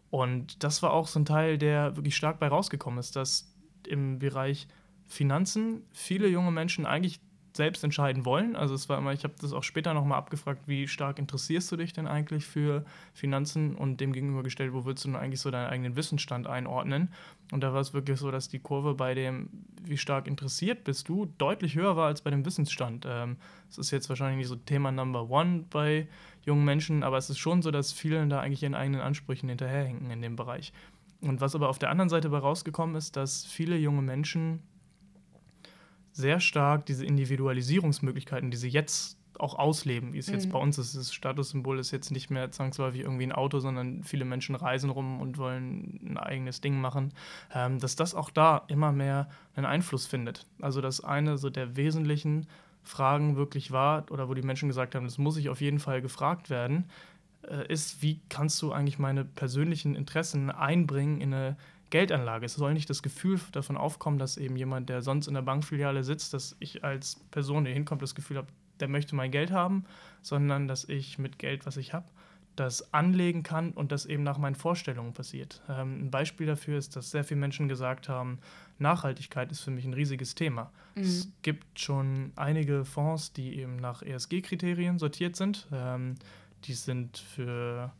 Und das war auch so ein Teil, der wirklich stark bei rausgekommen ist, dass im Bereich Finanzen viele junge Menschen eigentlich selbst entscheiden wollen. Also es war immer, ich habe das auch später nochmal abgefragt, wie stark interessierst du dich denn eigentlich für Finanzen und dem gegenübergestellt, wo würdest du denn eigentlich so deinen eigenen Wissensstand einordnen? Und da war es wirklich so, dass die Kurve bei dem, wie stark interessiert bist du, deutlich höher war als bei dem Wissensstand. Ähm, das ist jetzt wahrscheinlich nicht so Thema Number One bei jungen Menschen, aber es ist schon so, dass viele da eigentlich ihren eigenen Ansprüchen hinterherhinken in dem Bereich. Und was aber auf der anderen Seite bei rausgekommen ist, dass viele junge Menschen sehr stark diese Individualisierungsmöglichkeiten, die sie jetzt auch ausleben, wie es mhm. jetzt bei uns ist. Das Statussymbol ist jetzt nicht mehr zwangsläufig irgendwie ein Auto, sondern viele Menschen reisen rum und wollen ein eigenes Ding machen, ähm, dass das auch da immer mehr einen Einfluss findet. Also dass eine so der wesentlichen Fragen wirklich war, oder wo die Menschen gesagt haben, das muss ich auf jeden Fall gefragt werden, äh, ist, wie kannst du eigentlich meine persönlichen Interessen einbringen in eine Geldanlage. Es soll nicht das Gefühl davon aufkommen, dass eben jemand, der sonst in der Bankfiliale sitzt, dass ich als Person, der hinkommt, das Gefühl habe, der möchte mein Geld haben, sondern dass ich mit Geld, was ich habe, das anlegen kann und das eben nach meinen Vorstellungen passiert. Ähm, ein Beispiel dafür ist, dass sehr viele Menschen gesagt haben, Nachhaltigkeit ist für mich ein riesiges Thema. Mhm. Es gibt schon einige Fonds, die eben nach ESG-Kriterien sortiert sind. Ähm, die sind für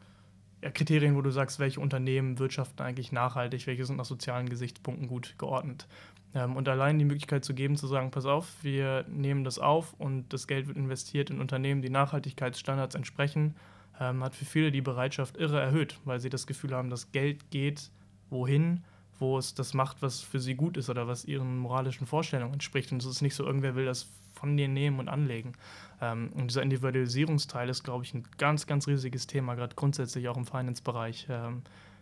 ja, Kriterien, wo du sagst, welche Unternehmen wirtschaften eigentlich nachhaltig, welche sind nach sozialen Gesichtspunkten gut geordnet. Ähm, und allein die Möglichkeit zu geben, zu sagen, pass auf, wir nehmen das auf und das Geld wird investiert in Unternehmen, die Nachhaltigkeitsstandards entsprechen, ähm, hat für viele die Bereitschaft irre erhöht, weil sie das Gefühl haben, das Geld geht wohin, wo es das macht, was für sie gut ist oder was ihren moralischen Vorstellungen entspricht. Und es ist nicht so, irgendwer will das von dir nehmen und anlegen. Ähm, und dieser Individualisierungsteil ist, glaube ich, ein ganz, ganz riesiges Thema, gerade grundsätzlich auch im Finance-Bereich, ähm,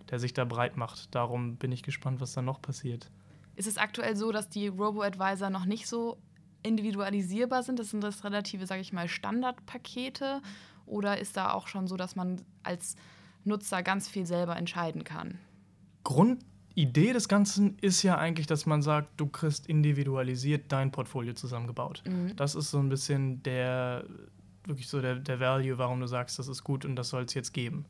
der sich da breit macht. Darum bin ich gespannt, was da noch passiert. ist es aktuell so, dass die Robo-Advisor noch nicht so individualisierbar sind? Das sind das relative, sage ich mal, Standardpakete? Oder ist da auch schon so, dass man als Nutzer ganz viel selber entscheiden kann? Grundidee des Ganzen ist ja eigentlich, dass man sagt, du kriegst individualisiert dein Portfolio zusammengebaut. Mhm. Das ist so ein bisschen der wirklich so der, der Value, warum du sagst, das ist gut und das soll es jetzt geben.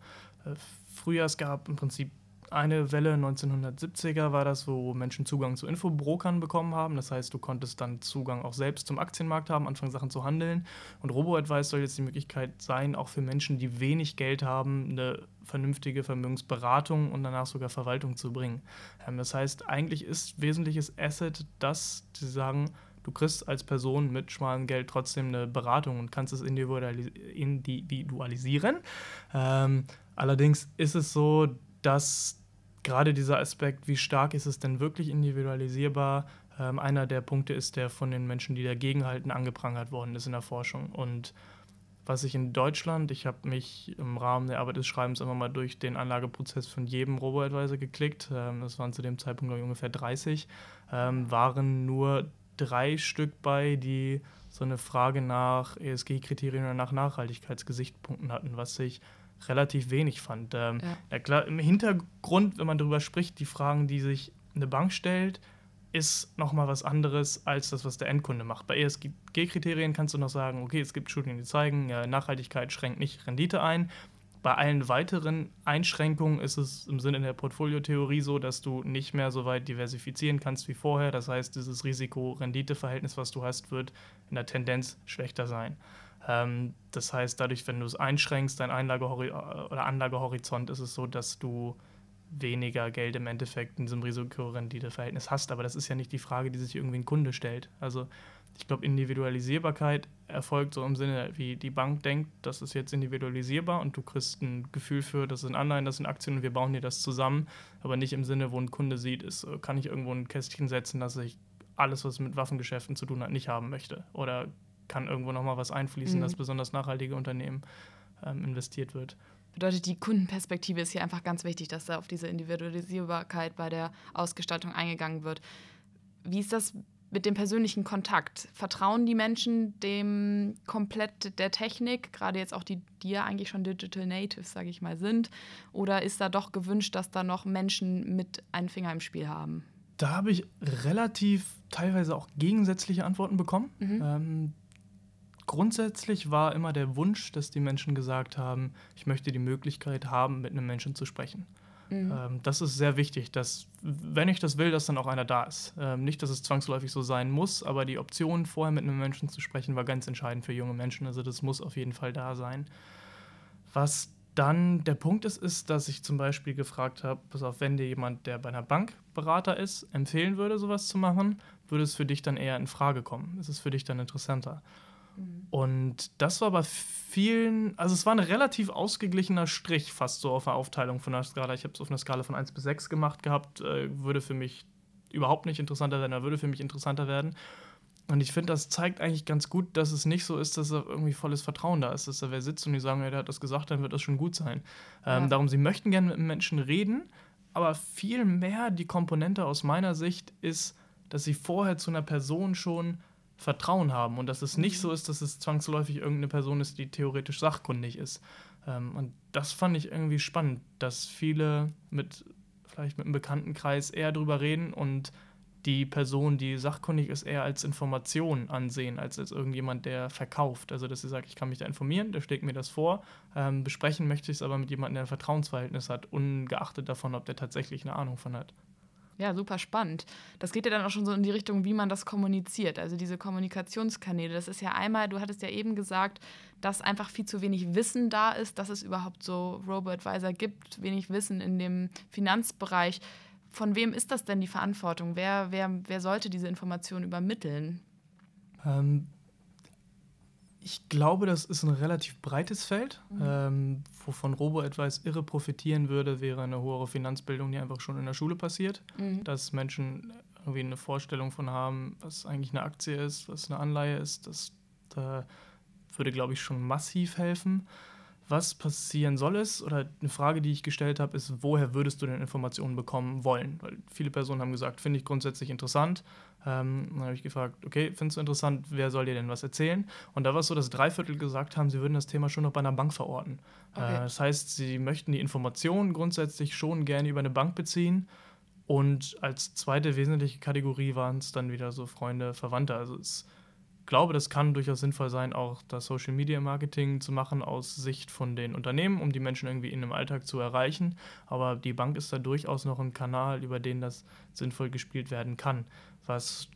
Äh, früher es gab im Prinzip eine Welle 1970er war das, wo Menschen Zugang zu Infobrokern bekommen haben. Das heißt, du konntest dann Zugang auch selbst zum Aktienmarkt haben, anfangen Sachen zu handeln. Und Robo-Advice soll jetzt die Möglichkeit sein, auch für Menschen, die wenig Geld haben, eine vernünftige Vermögensberatung und danach sogar Verwaltung zu bringen. Ähm, das heißt, eigentlich ist wesentliches Asset, dass sie sagen, du kriegst als Person mit schmalem Geld trotzdem eine Beratung und kannst es individualisieren. Ähm, allerdings ist es so, dass gerade dieser Aspekt, wie stark ist es denn wirklich individualisierbar, ähm, einer der Punkte ist, der von den Menschen, die dagegen halten, angeprangert worden ist in der Forschung. Und was ich in Deutschland, ich habe mich im Rahmen der Arbeit des Schreibens immer mal durch den Anlageprozess von jedem Robo-Advisor geklickt, ähm, das waren zu dem Zeitpunkt ungefähr 30, ähm, waren nur drei Stück bei, die so eine Frage nach ESG-Kriterien oder nach Nachhaltigkeitsgesichtspunkten hatten, was ich relativ wenig fand. Ähm, ja. ja. klar, im Hintergrund, wenn man darüber spricht, die Fragen, die sich eine Bank stellt, ist nochmal was anderes als das, was der Endkunde macht. Bei ESG-Kriterien kannst du noch sagen, okay, es gibt Studien, die zeigen, Nachhaltigkeit schränkt nicht Rendite ein. Bei allen weiteren Einschränkungen ist es im Sinne der Portfoliotheorie so, dass du nicht mehr so weit diversifizieren kannst wie vorher. Das heißt, dieses Risiko-Rendite-Verhältnis, was du hast, wird in der Tendenz schlechter sein. Ähm, das heißt, dadurch, wenn du es einschränkst, dein Einlagehori oder Anlagehorizont, ist es so, dass du weniger Geld im Endeffekt in diesem Risiko-Rendite-Verhältnis hast. Aber das ist ja nicht die Frage, die sich irgendwie ein Kunde stellt. Also ich glaube, Individualisierbarkeit erfolgt so im Sinne, wie die Bank denkt, das ist jetzt individualisierbar und du kriegst ein Gefühl für, das sind Anleihen, das sind Aktien und wir bauen dir das zusammen. Aber nicht im Sinne, wo ein Kunde sieht, ist, kann ich irgendwo ein Kästchen setzen, dass ich alles, was mit Waffengeschäften zu tun hat, nicht haben möchte. Oder kann irgendwo nochmal was einfließen, mhm. dass besonders nachhaltige Unternehmen ähm, investiert wird. Bedeutet, die Kundenperspektive ist hier einfach ganz wichtig, dass da auf diese Individualisierbarkeit bei der Ausgestaltung eingegangen wird. Wie ist das mit dem persönlichen Kontakt? Vertrauen die Menschen dem komplett der Technik, gerade jetzt auch die, die ja eigentlich schon Digital Natives, sage ich mal, sind? Oder ist da doch gewünscht, dass da noch Menschen mit einem Finger im Spiel haben? Da habe ich relativ teilweise auch gegensätzliche Antworten bekommen. Mhm. Ähm, grundsätzlich war immer der Wunsch, dass die Menschen gesagt haben, ich möchte die Möglichkeit haben, mit einem Menschen zu sprechen. Mhm. Ähm, das ist sehr wichtig, dass, wenn ich das will, dass dann auch einer da ist. Ähm, nicht, dass es zwangsläufig so sein muss, aber die Option, vorher mit einem Menschen zu sprechen, war ganz entscheidend für junge Menschen. Also das muss auf jeden Fall da sein. Was dann der Punkt ist, ist, dass ich zum Beispiel gefragt habe, pass auf, wenn dir jemand, der bei einer Bank Berater ist, empfehlen würde, sowas zu machen, würde es für dich dann eher in Frage kommen. Ist es für dich dann interessanter? Mhm. Und das war bei vielen, also es war ein relativ ausgeglichener Strich fast so auf der Aufteilung von der Skala. Ich habe es auf einer Skala von 1 bis 6 gemacht gehabt, äh, würde für mich überhaupt nicht interessanter werden, er würde für mich interessanter werden. Und ich finde, das zeigt eigentlich ganz gut, dass es nicht so ist, dass da irgendwie volles Vertrauen da ist, dass da wer sitzt und die sagen, ja, der hat das gesagt, dann wird das schon gut sein. Ähm, ja. Darum, sie möchten gerne mit Menschen reden, aber viel mehr die Komponente aus meiner Sicht ist, dass sie vorher zu einer Person schon Vertrauen haben und dass es nicht mhm. so ist, dass es zwangsläufig irgendeine Person ist, die theoretisch sachkundig ist. Ähm, und das fand ich irgendwie spannend, dass viele mit vielleicht mit einem Bekanntenkreis eher drüber reden und die Person, die sachkundig ist, eher als Information ansehen, als als irgendjemand, der verkauft. Also, dass sie sagt, ich kann mich da informieren, der schlägt mir das vor. Ähm, besprechen möchte ich es aber mit jemandem, der ein Vertrauensverhältnis hat, ungeachtet davon, ob der tatsächlich eine Ahnung von hat. Ja, super spannend. Das geht ja dann auch schon so in die Richtung, wie man das kommuniziert. Also diese Kommunikationskanäle. Das ist ja einmal, du hattest ja eben gesagt, dass einfach viel zu wenig Wissen da ist, dass es überhaupt so Robo-Advisor gibt, wenig Wissen in dem Finanzbereich. Von wem ist das denn die Verantwortung? Wer, wer, wer sollte diese Information übermitteln? Ähm, ich glaube, das ist ein relativ breites Feld. Mhm. Ähm, wovon Robo-Advice irre profitieren würde, wäre eine höhere Finanzbildung, die einfach schon in der Schule passiert. Mhm. Dass Menschen irgendwie eine Vorstellung von haben, was eigentlich eine Aktie ist, was eine Anleihe ist. Das, das würde, glaube ich, schon massiv helfen. Was passieren soll es, oder eine Frage, die ich gestellt habe, ist, woher würdest du denn Informationen bekommen wollen? Weil viele Personen haben gesagt, finde ich grundsätzlich interessant. Ähm, dann habe ich gefragt, okay, findest du interessant, wer soll dir denn was erzählen? Und da war es so, dass drei Viertel gesagt haben, sie würden das Thema schon noch bei einer Bank verorten. Okay. Äh, das heißt, sie möchten die Informationen grundsätzlich schon gerne über eine Bank beziehen. Und als zweite wesentliche Kategorie waren es dann wieder so Freunde, Verwandte. Also es glaube, das kann durchaus sinnvoll sein, auch das Social Media Marketing zu machen aus Sicht von den Unternehmen, um die Menschen irgendwie in dem Alltag zu erreichen. Aber die Bank ist da durchaus noch ein Kanal, über den das sinnvoll gespielt werden kann. Was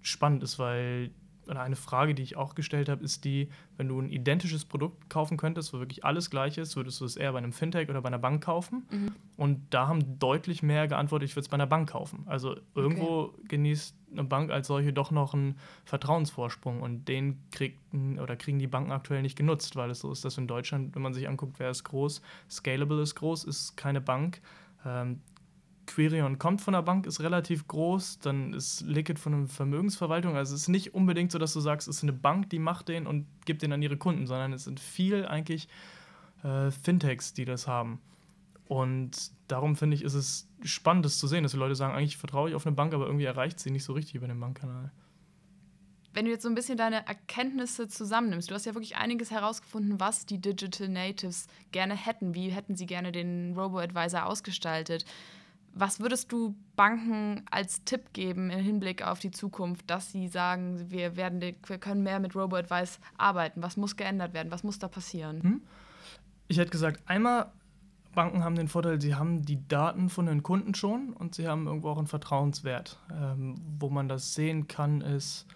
spannend ist, weil oder eine Frage, die ich auch gestellt habe, ist die, wenn du ein identisches Produkt kaufen könntest, wo wirklich alles gleich ist, würdest du es eher bei einem Fintech oder bei einer Bank kaufen? Mhm. Und da haben deutlich mehr geantwortet, ich würde es bei einer Bank kaufen. Also irgendwo okay. genießt eine Bank als solche doch noch einen Vertrauensvorsprung und den kriegen oder kriegen die Banken aktuell nicht genutzt, weil es so ist, dass in Deutschland, wenn man sich anguckt, wer ist groß, Scalable ist groß, ist keine Bank. Ähm, Querion kommt von der Bank, ist relativ groß, dann ist Liquid von einer Vermögensverwaltung. Also es ist nicht unbedingt so, dass du sagst, es ist eine Bank, die macht den und gibt den an ihre Kunden, sondern es sind viel eigentlich äh, Fintechs, die das haben. Und darum finde ich, ist es spannend, das zu sehen, dass die Leute sagen, eigentlich vertraue ich auf eine Bank, aber irgendwie erreicht sie nicht so richtig über den Bankkanal. Wenn du jetzt so ein bisschen deine Erkenntnisse zusammennimmst, du hast ja wirklich einiges herausgefunden, was die Digital Natives gerne hätten. Wie hätten sie gerne den Robo-Advisor ausgestaltet? Was würdest du Banken als Tipp geben im Hinblick auf die Zukunft, dass sie sagen, wir, werden, wir können mehr mit Robo-Advice arbeiten? Was muss geändert werden? Was muss da passieren? Hm? Ich hätte gesagt, einmal, Banken haben den Vorteil, sie haben die Daten von den Kunden schon und sie haben irgendwo auch einen Vertrauenswert. Ähm, wo man das sehen kann, ist,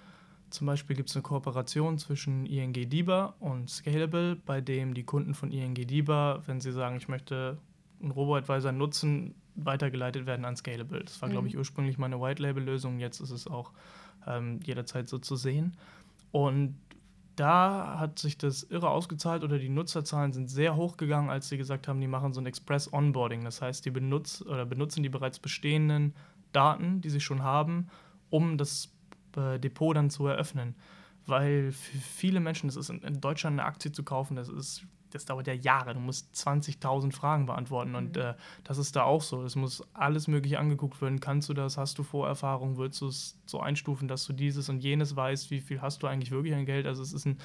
zum Beispiel gibt es eine Kooperation zwischen ING DIBA und Scalable, bei dem die Kunden von ING DIBA, wenn sie sagen, ich möchte einen Robo-Advisor nutzen, weitergeleitet werden an Scalable. Das war, mhm. glaube ich, ursprünglich meine White-Label-Lösung. Jetzt ist es auch ähm, jederzeit so zu sehen. Und da hat sich das irre ausgezahlt oder die Nutzerzahlen sind sehr hoch gegangen, als sie gesagt haben, die machen so ein Express Onboarding. Das heißt, die benutz oder benutzen die bereits bestehenden Daten, die sie schon haben, um das äh, Depot dann zu eröffnen. Weil für viele Menschen, das ist in, in Deutschland eine Aktie zu kaufen, das ist das dauert ja Jahre. Du musst 20.000 Fragen beantworten. Mhm. Und äh, das ist da auch so. Es muss alles Mögliche angeguckt werden. Kannst du das? Hast du Vorerfahrung? Würdest du es so einstufen, dass du dieses und jenes weißt? Wie viel hast du eigentlich wirklich an Geld? Also, es ist ein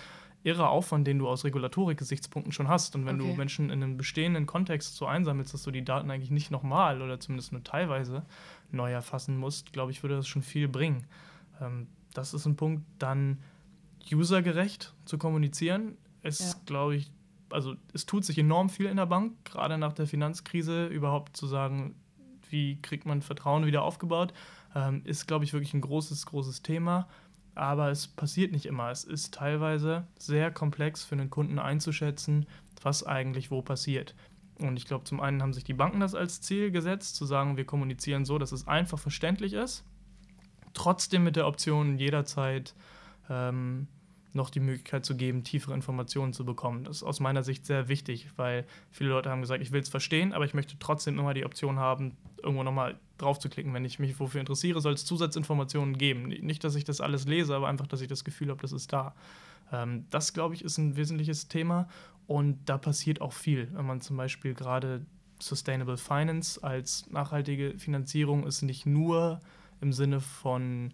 irrer Aufwand, den du aus Regulatorik-Gesichtspunkten schon hast. Und wenn okay. du Menschen in einem bestehenden Kontext so einsammelst, dass du die Daten eigentlich nicht nochmal oder zumindest nur teilweise neu erfassen musst, glaube ich, würde das schon viel bringen. Ähm, das ist ein Punkt. Dann usergerecht zu kommunizieren ist, ja. glaube ich, also es tut sich enorm viel in der Bank, gerade nach der Finanzkrise, überhaupt zu sagen, wie kriegt man Vertrauen wieder aufgebaut, ähm, ist, glaube ich, wirklich ein großes, großes Thema. Aber es passiert nicht immer. Es ist teilweise sehr komplex für einen Kunden einzuschätzen, was eigentlich wo passiert. Und ich glaube, zum einen haben sich die Banken das als Ziel gesetzt, zu sagen, wir kommunizieren so, dass es einfach verständlich ist. Trotzdem mit der Option jederzeit ähm, noch die Möglichkeit zu geben, tiefere Informationen zu bekommen. Das ist aus meiner Sicht sehr wichtig, weil viele Leute haben gesagt, ich will es verstehen, aber ich möchte trotzdem immer die Option haben, irgendwo nochmal drauf zu klicken. Wenn ich mich wofür interessiere, soll es Zusatzinformationen geben. Nicht, dass ich das alles lese, aber einfach, dass ich das Gefühl habe, das ist da. Ähm, das, glaube ich, ist ein wesentliches Thema und da passiert auch viel. Wenn man zum Beispiel gerade Sustainable Finance als nachhaltige Finanzierung ist nicht nur im Sinne von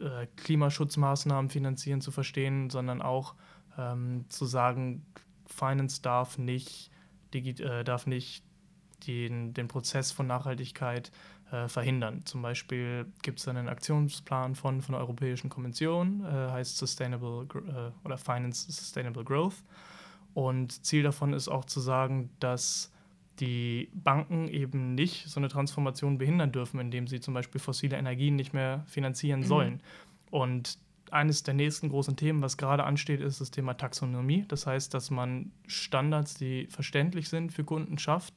äh, Klimaschutzmaßnahmen finanzieren zu verstehen, sondern auch ähm, zu sagen, Finance darf nicht, äh, darf nicht den, den Prozess von Nachhaltigkeit äh, verhindern. Zum Beispiel gibt es einen Aktionsplan von, von der Europäischen Kommission, äh, heißt Sustainable äh, oder Finance Sustainable Growth. Und Ziel davon ist auch zu sagen, dass die Banken eben nicht so eine Transformation behindern dürfen, indem sie zum Beispiel fossile Energien nicht mehr finanzieren mhm. sollen. Und eines der nächsten großen Themen, was gerade ansteht, ist das Thema Taxonomie. Das heißt, dass man Standards, die verständlich sind für Kunden schafft,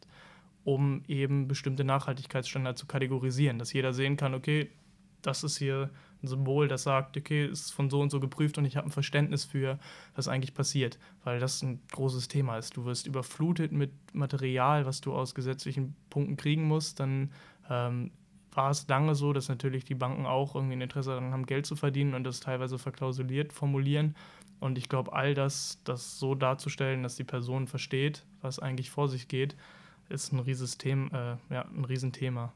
um eben bestimmte Nachhaltigkeitsstandards zu kategorisieren, dass jeder sehen kann, okay, das ist hier ein Symbol, das sagt, okay, ist von so und so geprüft und ich habe ein Verständnis für, was eigentlich passiert, weil das ein großes Thema ist. Du wirst überflutet mit Material, was du aus gesetzlichen Punkten kriegen musst, dann ähm, war es lange so, dass natürlich die Banken auch irgendwie ein Interesse daran haben, Geld zu verdienen und das teilweise verklausuliert formulieren. Und ich glaube, all das, das so darzustellen, dass die Person versteht, was eigentlich vor sich geht, ist ein, Riesensystem, äh, ja, ein Riesenthema.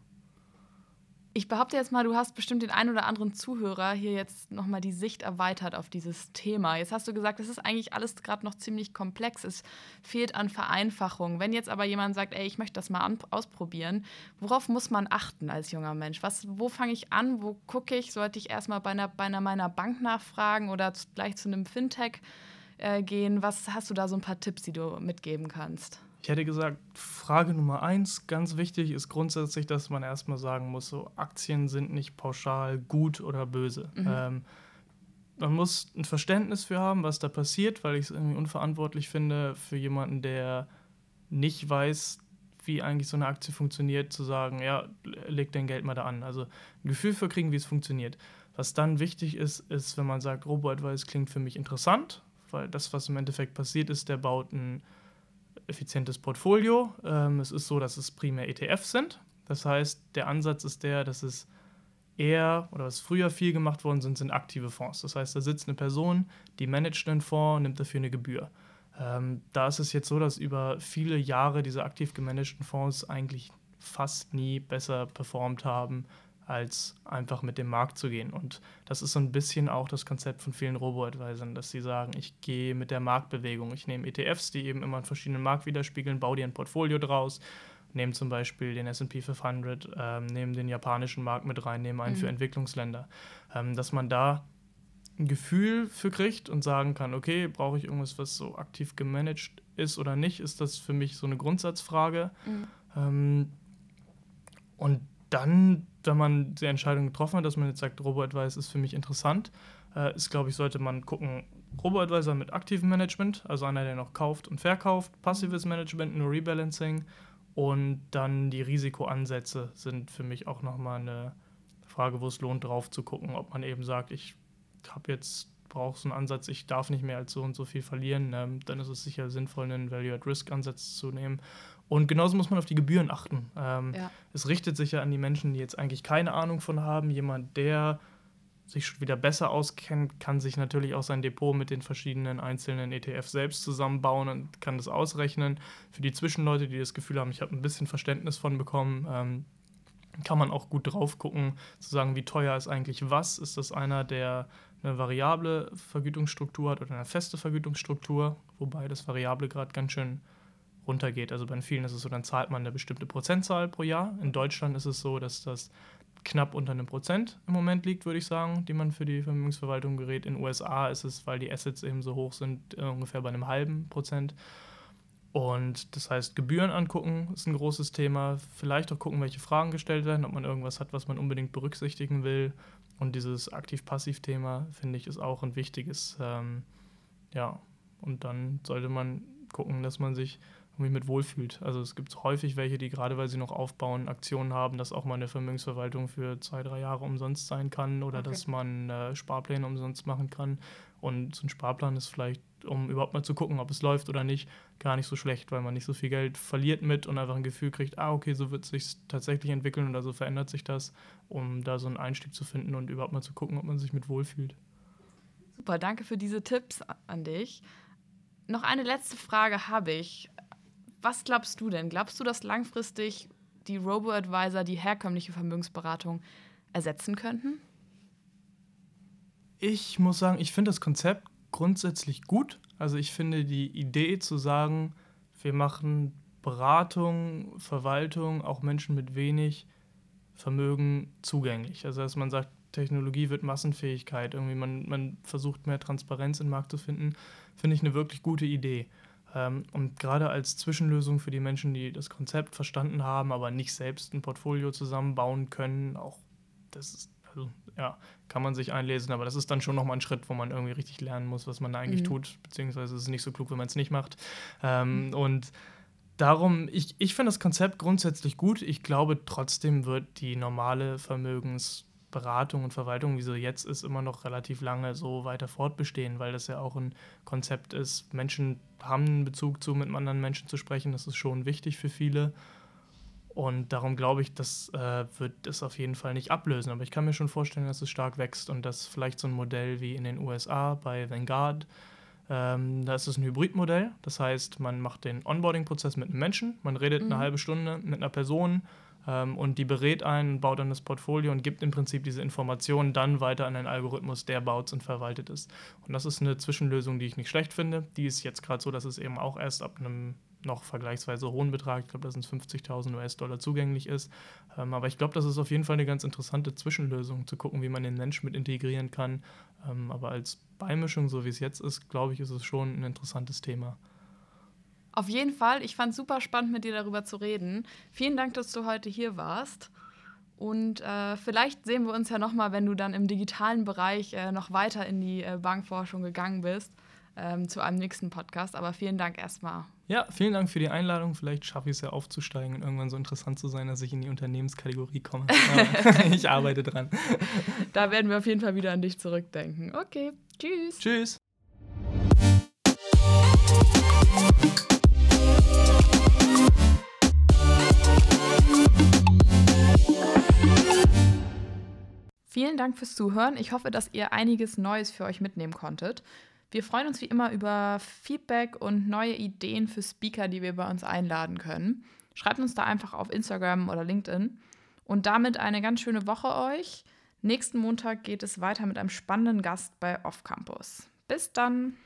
Ich behaupte jetzt mal, du hast bestimmt den einen oder anderen Zuhörer hier jetzt nochmal die Sicht erweitert auf dieses Thema. Jetzt hast du gesagt, es ist eigentlich alles gerade noch ziemlich komplex. Es fehlt an Vereinfachung. Wenn jetzt aber jemand sagt, ey, ich möchte das mal ausprobieren, worauf muss man achten als junger Mensch? Was, wo fange ich an? Wo gucke ich? Sollte ich erstmal bei einer, bei einer meiner Bank nachfragen oder gleich zu einem Fintech äh, gehen? Was hast du da so ein paar Tipps, die du mitgeben kannst? Ich hätte gesagt, Frage Nummer eins, ganz wichtig ist grundsätzlich, dass man erstmal sagen muss, so Aktien sind nicht pauschal gut oder böse. Mhm. Ähm, man muss ein Verständnis für haben, was da passiert, weil ich es irgendwie unverantwortlich finde, für jemanden, der nicht weiß, wie eigentlich so eine Aktie funktioniert, zu sagen, ja, leg dein Geld mal da an. Also ein Gefühl für kriegen, wie es funktioniert. Was dann wichtig ist, ist, wenn man sagt, Robo-Advice klingt für mich interessant, weil das, was im Endeffekt passiert ist, der baut ein effizientes Portfolio. Ähm, es ist so, dass es primär ETFs sind. Das heißt, der Ansatz ist der, dass es eher oder was früher viel gemacht worden sind, sind aktive Fonds. Das heißt, da sitzt eine Person, die managt einen Fonds und nimmt dafür eine Gebühr. Ähm, da ist es jetzt so, dass über viele Jahre diese aktiv gemanagten Fonds eigentlich fast nie besser performt haben als einfach mit dem Markt zu gehen. Und das ist so ein bisschen auch das Konzept von vielen Robo-Advisern, dass sie sagen, ich gehe mit der Marktbewegung. Ich nehme ETFs, die eben immer einen verschiedenen Markt widerspiegeln, baue dir ein Portfolio draus, nehme zum Beispiel den SP 500, ähm, nehme den japanischen Markt mit rein, nehme einen mhm. für Entwicklungsländer. Ähm, dass man da ein Gefühl für kriegt und sagen kann, okay, brauche ich irgendwas, was so aktiv gemanagt ist oder nicht, ist das für mich so eine Grundsatzfrage. Mhm. Ähm, und dann, wenn man die Entscheidung getroffen hat, dass man jetzt sagt, Robo-Advice ist für mich interessant, äh, ist, glaube ich, sollte man gucken, Robo-Advisor mit aktivem Management, also einer, der noch kauft und verkauft, passives Management, nur Rebalancing und dann die Risikoansätze sind für mich auch nochmal eine Frage, wo es lohnt, drauf zu gucken, ob man eben sagt, ich habe jetzt brauche so einen Ansatz, ich darf nicht mehr als so und so viel verlieren, ähm, dann ist es sicher sinnvoll, einen Value-at-Risk-Ansatz zu nehmen. Und genauso muss man auf die Gebühren achten. Ähm, ja. Es richtet sich ja an die Menschen, die jetzt eigentlich keine Ahnung von haben. Jemand, der sich schon wieder besser auskennt, kann sich natürlich auch sein Depot mit den verschiedenen einzelnen ETFs selbst zusammenbauen und kann das ausrechnen. Für die Zwischenleute, die das Gefühl haben, ich habe ein bisschen Verständnis von bekommen, ähm, kann man auch gut drauf gucken, zu sagen, wie teuer ist eigentlich was. Ist das einer, der eine variable Vergütungsstruktur hat oder eine feste Vergütungsstruktur, wobei das Variable gerade ganz schön runtergeht. Also bei vielen ist es so, dann zahlt man eine bestimmte Prozentzahl pro Jahr. In Deutschland ist es so, dass das knapp unter einem Prozent im Moment liegt, würde ich sagen, die man für die Vermögensverwaltung gerät. In den USA ist es, weil die Assets eben so hoch sind, ungefähr bei einem halben Prozent. Und das heißt, Gebühren angucken ist ein großes Thema. Vielleicht auch gucken, welche Fragen gestellt werden, ob man irgendwas hat, was man unbedingt berücksichtigen will. Und dieses Aktiv-Passiv-Thema, finde ich, ist auch ein wichtiges. Ähm, ja, und dann sollte man gucken, dass man sich irgendwie mit wohlfühlt. Also es gibt häufig welche, die gerade weil sie noch aufbauen, Aktionen haben, dass auch mal eine Vermögensverwaltung für zwei, drei Jahre umsonst sein kann oder okay. dass man äh, Sparpläne umsonst machen kann. Und so ein Sparplan ist vielleicht, um überhaupt mal zu gucken, ob es läuft oder nicht, gar nicht so schlecht, weil man nicht so viel Geld verliert mit und einfach ein Gefühl kriegt, ah, okay, so wird es sich tatsächlich entwickeln oder so verändert sich das, um da so einen Einstieg zu finden und überhaupt mal zu gucken, ob man sich mit wohlfühlt. Super, danke für diese Tipps an dich. Noch eine letzte Frage habe ich. Was glaubst du denn? Glaubst du, dass langfristig die Robo-Advisor die herkömmliche Vermögensberatung ersetzen könnten? Ich muss sagen, ich finde das Konzept grundsätzlich gut. Also ich finde die Idee zu sagen, wir machen Beratung, Verwaltung, auch Menschen mit wenig Vermögen zugänglich. Also dass man sagt, Technologie wird Massenfähigkeit, irgendwie man, man versucht mehr Transparenz im Markt zu finden, finde ich eine wirklich gute Idee. Ähm, und gerade als Zwischenlösung für die Menschen, die das Konzept verstanden haben, aber nicht selbst ein Portfolio zusammenbauen können, auch das ist, also, ja, kann man sich einlesen, aber das ist dann schon nochmal ein Schritt, wo man irgendwie richtig lernen muss, was man da eigentlich mhm. tut, beziehungsweise ist es nicht so klug, wenn man es nicht macht. Ähm, mhm. Und darum, ich, ich finde das Konzept grundsätzlich gut. Ich glaube, trotzdem wird die normale Vermögens- Beratung und Verwaltung, wie sie jetzt ist, immer noch relativ lange so weiter fortbestehen, weil das ja auch ein Konzept ist. Menschen haben einen Bezug zu, mit anderen Menschen zu sprechen. Das ist schon wichtig für viele. Und darum glaube ich, das äh, wird es auf jeden Fall nicht ablösen. Aber ich kann mir schon vorstellen, dass es stark wächst und dass vielleicht so ein Modell wie in den USA bei Vanguard, ähm, da ist es ein Hybridmodell. Das heißt, man macht den Onboarding-Prozess mit einem Menschen, man redet mhm. eine halbe Stunde mit einer Person ähm, und die berät einen, baut dann das Portfolio und gibt im Prinzip diese Informationen dann weiter an einen Algorithmus, der baut und verwaltet ist. Und das ist eine Zwischenlösung, die ich nicht schlecht finde. Die ist jetzt gerade so, dass es eben auch erst ab einem noch vergleichsweise hohen Betrag, ich glaube, das sind 50.000 US-Dollar zugänglich ist. Ähm, aber ich glaube, das ist auf jeden Fall eine ganz interessante Zwischenlösung, zu gucken, wie man den Mensch mit integrieren kann. Ähm, aber als Beimischung, so wie es jetzt ist, glaube ich, ist es schon ein interessantes Thema. Auf jeden Fall. Ich fand es super spannend, mit dir darüber zu reden. Vielen Dank, dass du heute hier warst. Und äh, vielleicht sehen wir uns ja nochmal, wenn du dann im digitalen Bereich äh, noch weiter in die äh, Bankforschung gegangen bist, ähm, zu einem nächsten Podcast. Aber vielen Dank erstmal. Ja, vielen Dank für die Einladung. Vielleicht schaffe ich es ja aufzusteigen und irgendwann so interessant zu sein, dass ich in die Unternehmenskategorie komme. (laughs) ich arbeite dran. Da werden wir auf jeden Fall wieder an dich zurückdenken. Okay, tschüss. Tschüss. Vielen Dank fürs Zuhören. Ich hoffe, dass ihr einiges Neues für euch mitnehmen konntet. Wir freuen uns wie immer über Feedback und neue Ideen für Speaker, die wir bei uns einladen können. Schreibt uns da einfach auf Instagram oder LinkedIn. Und damit eine ganz schöne Woche euch. Nächsten Montag geht es weiter mit einem spannenden Gast bei Off Campus. Bis dann!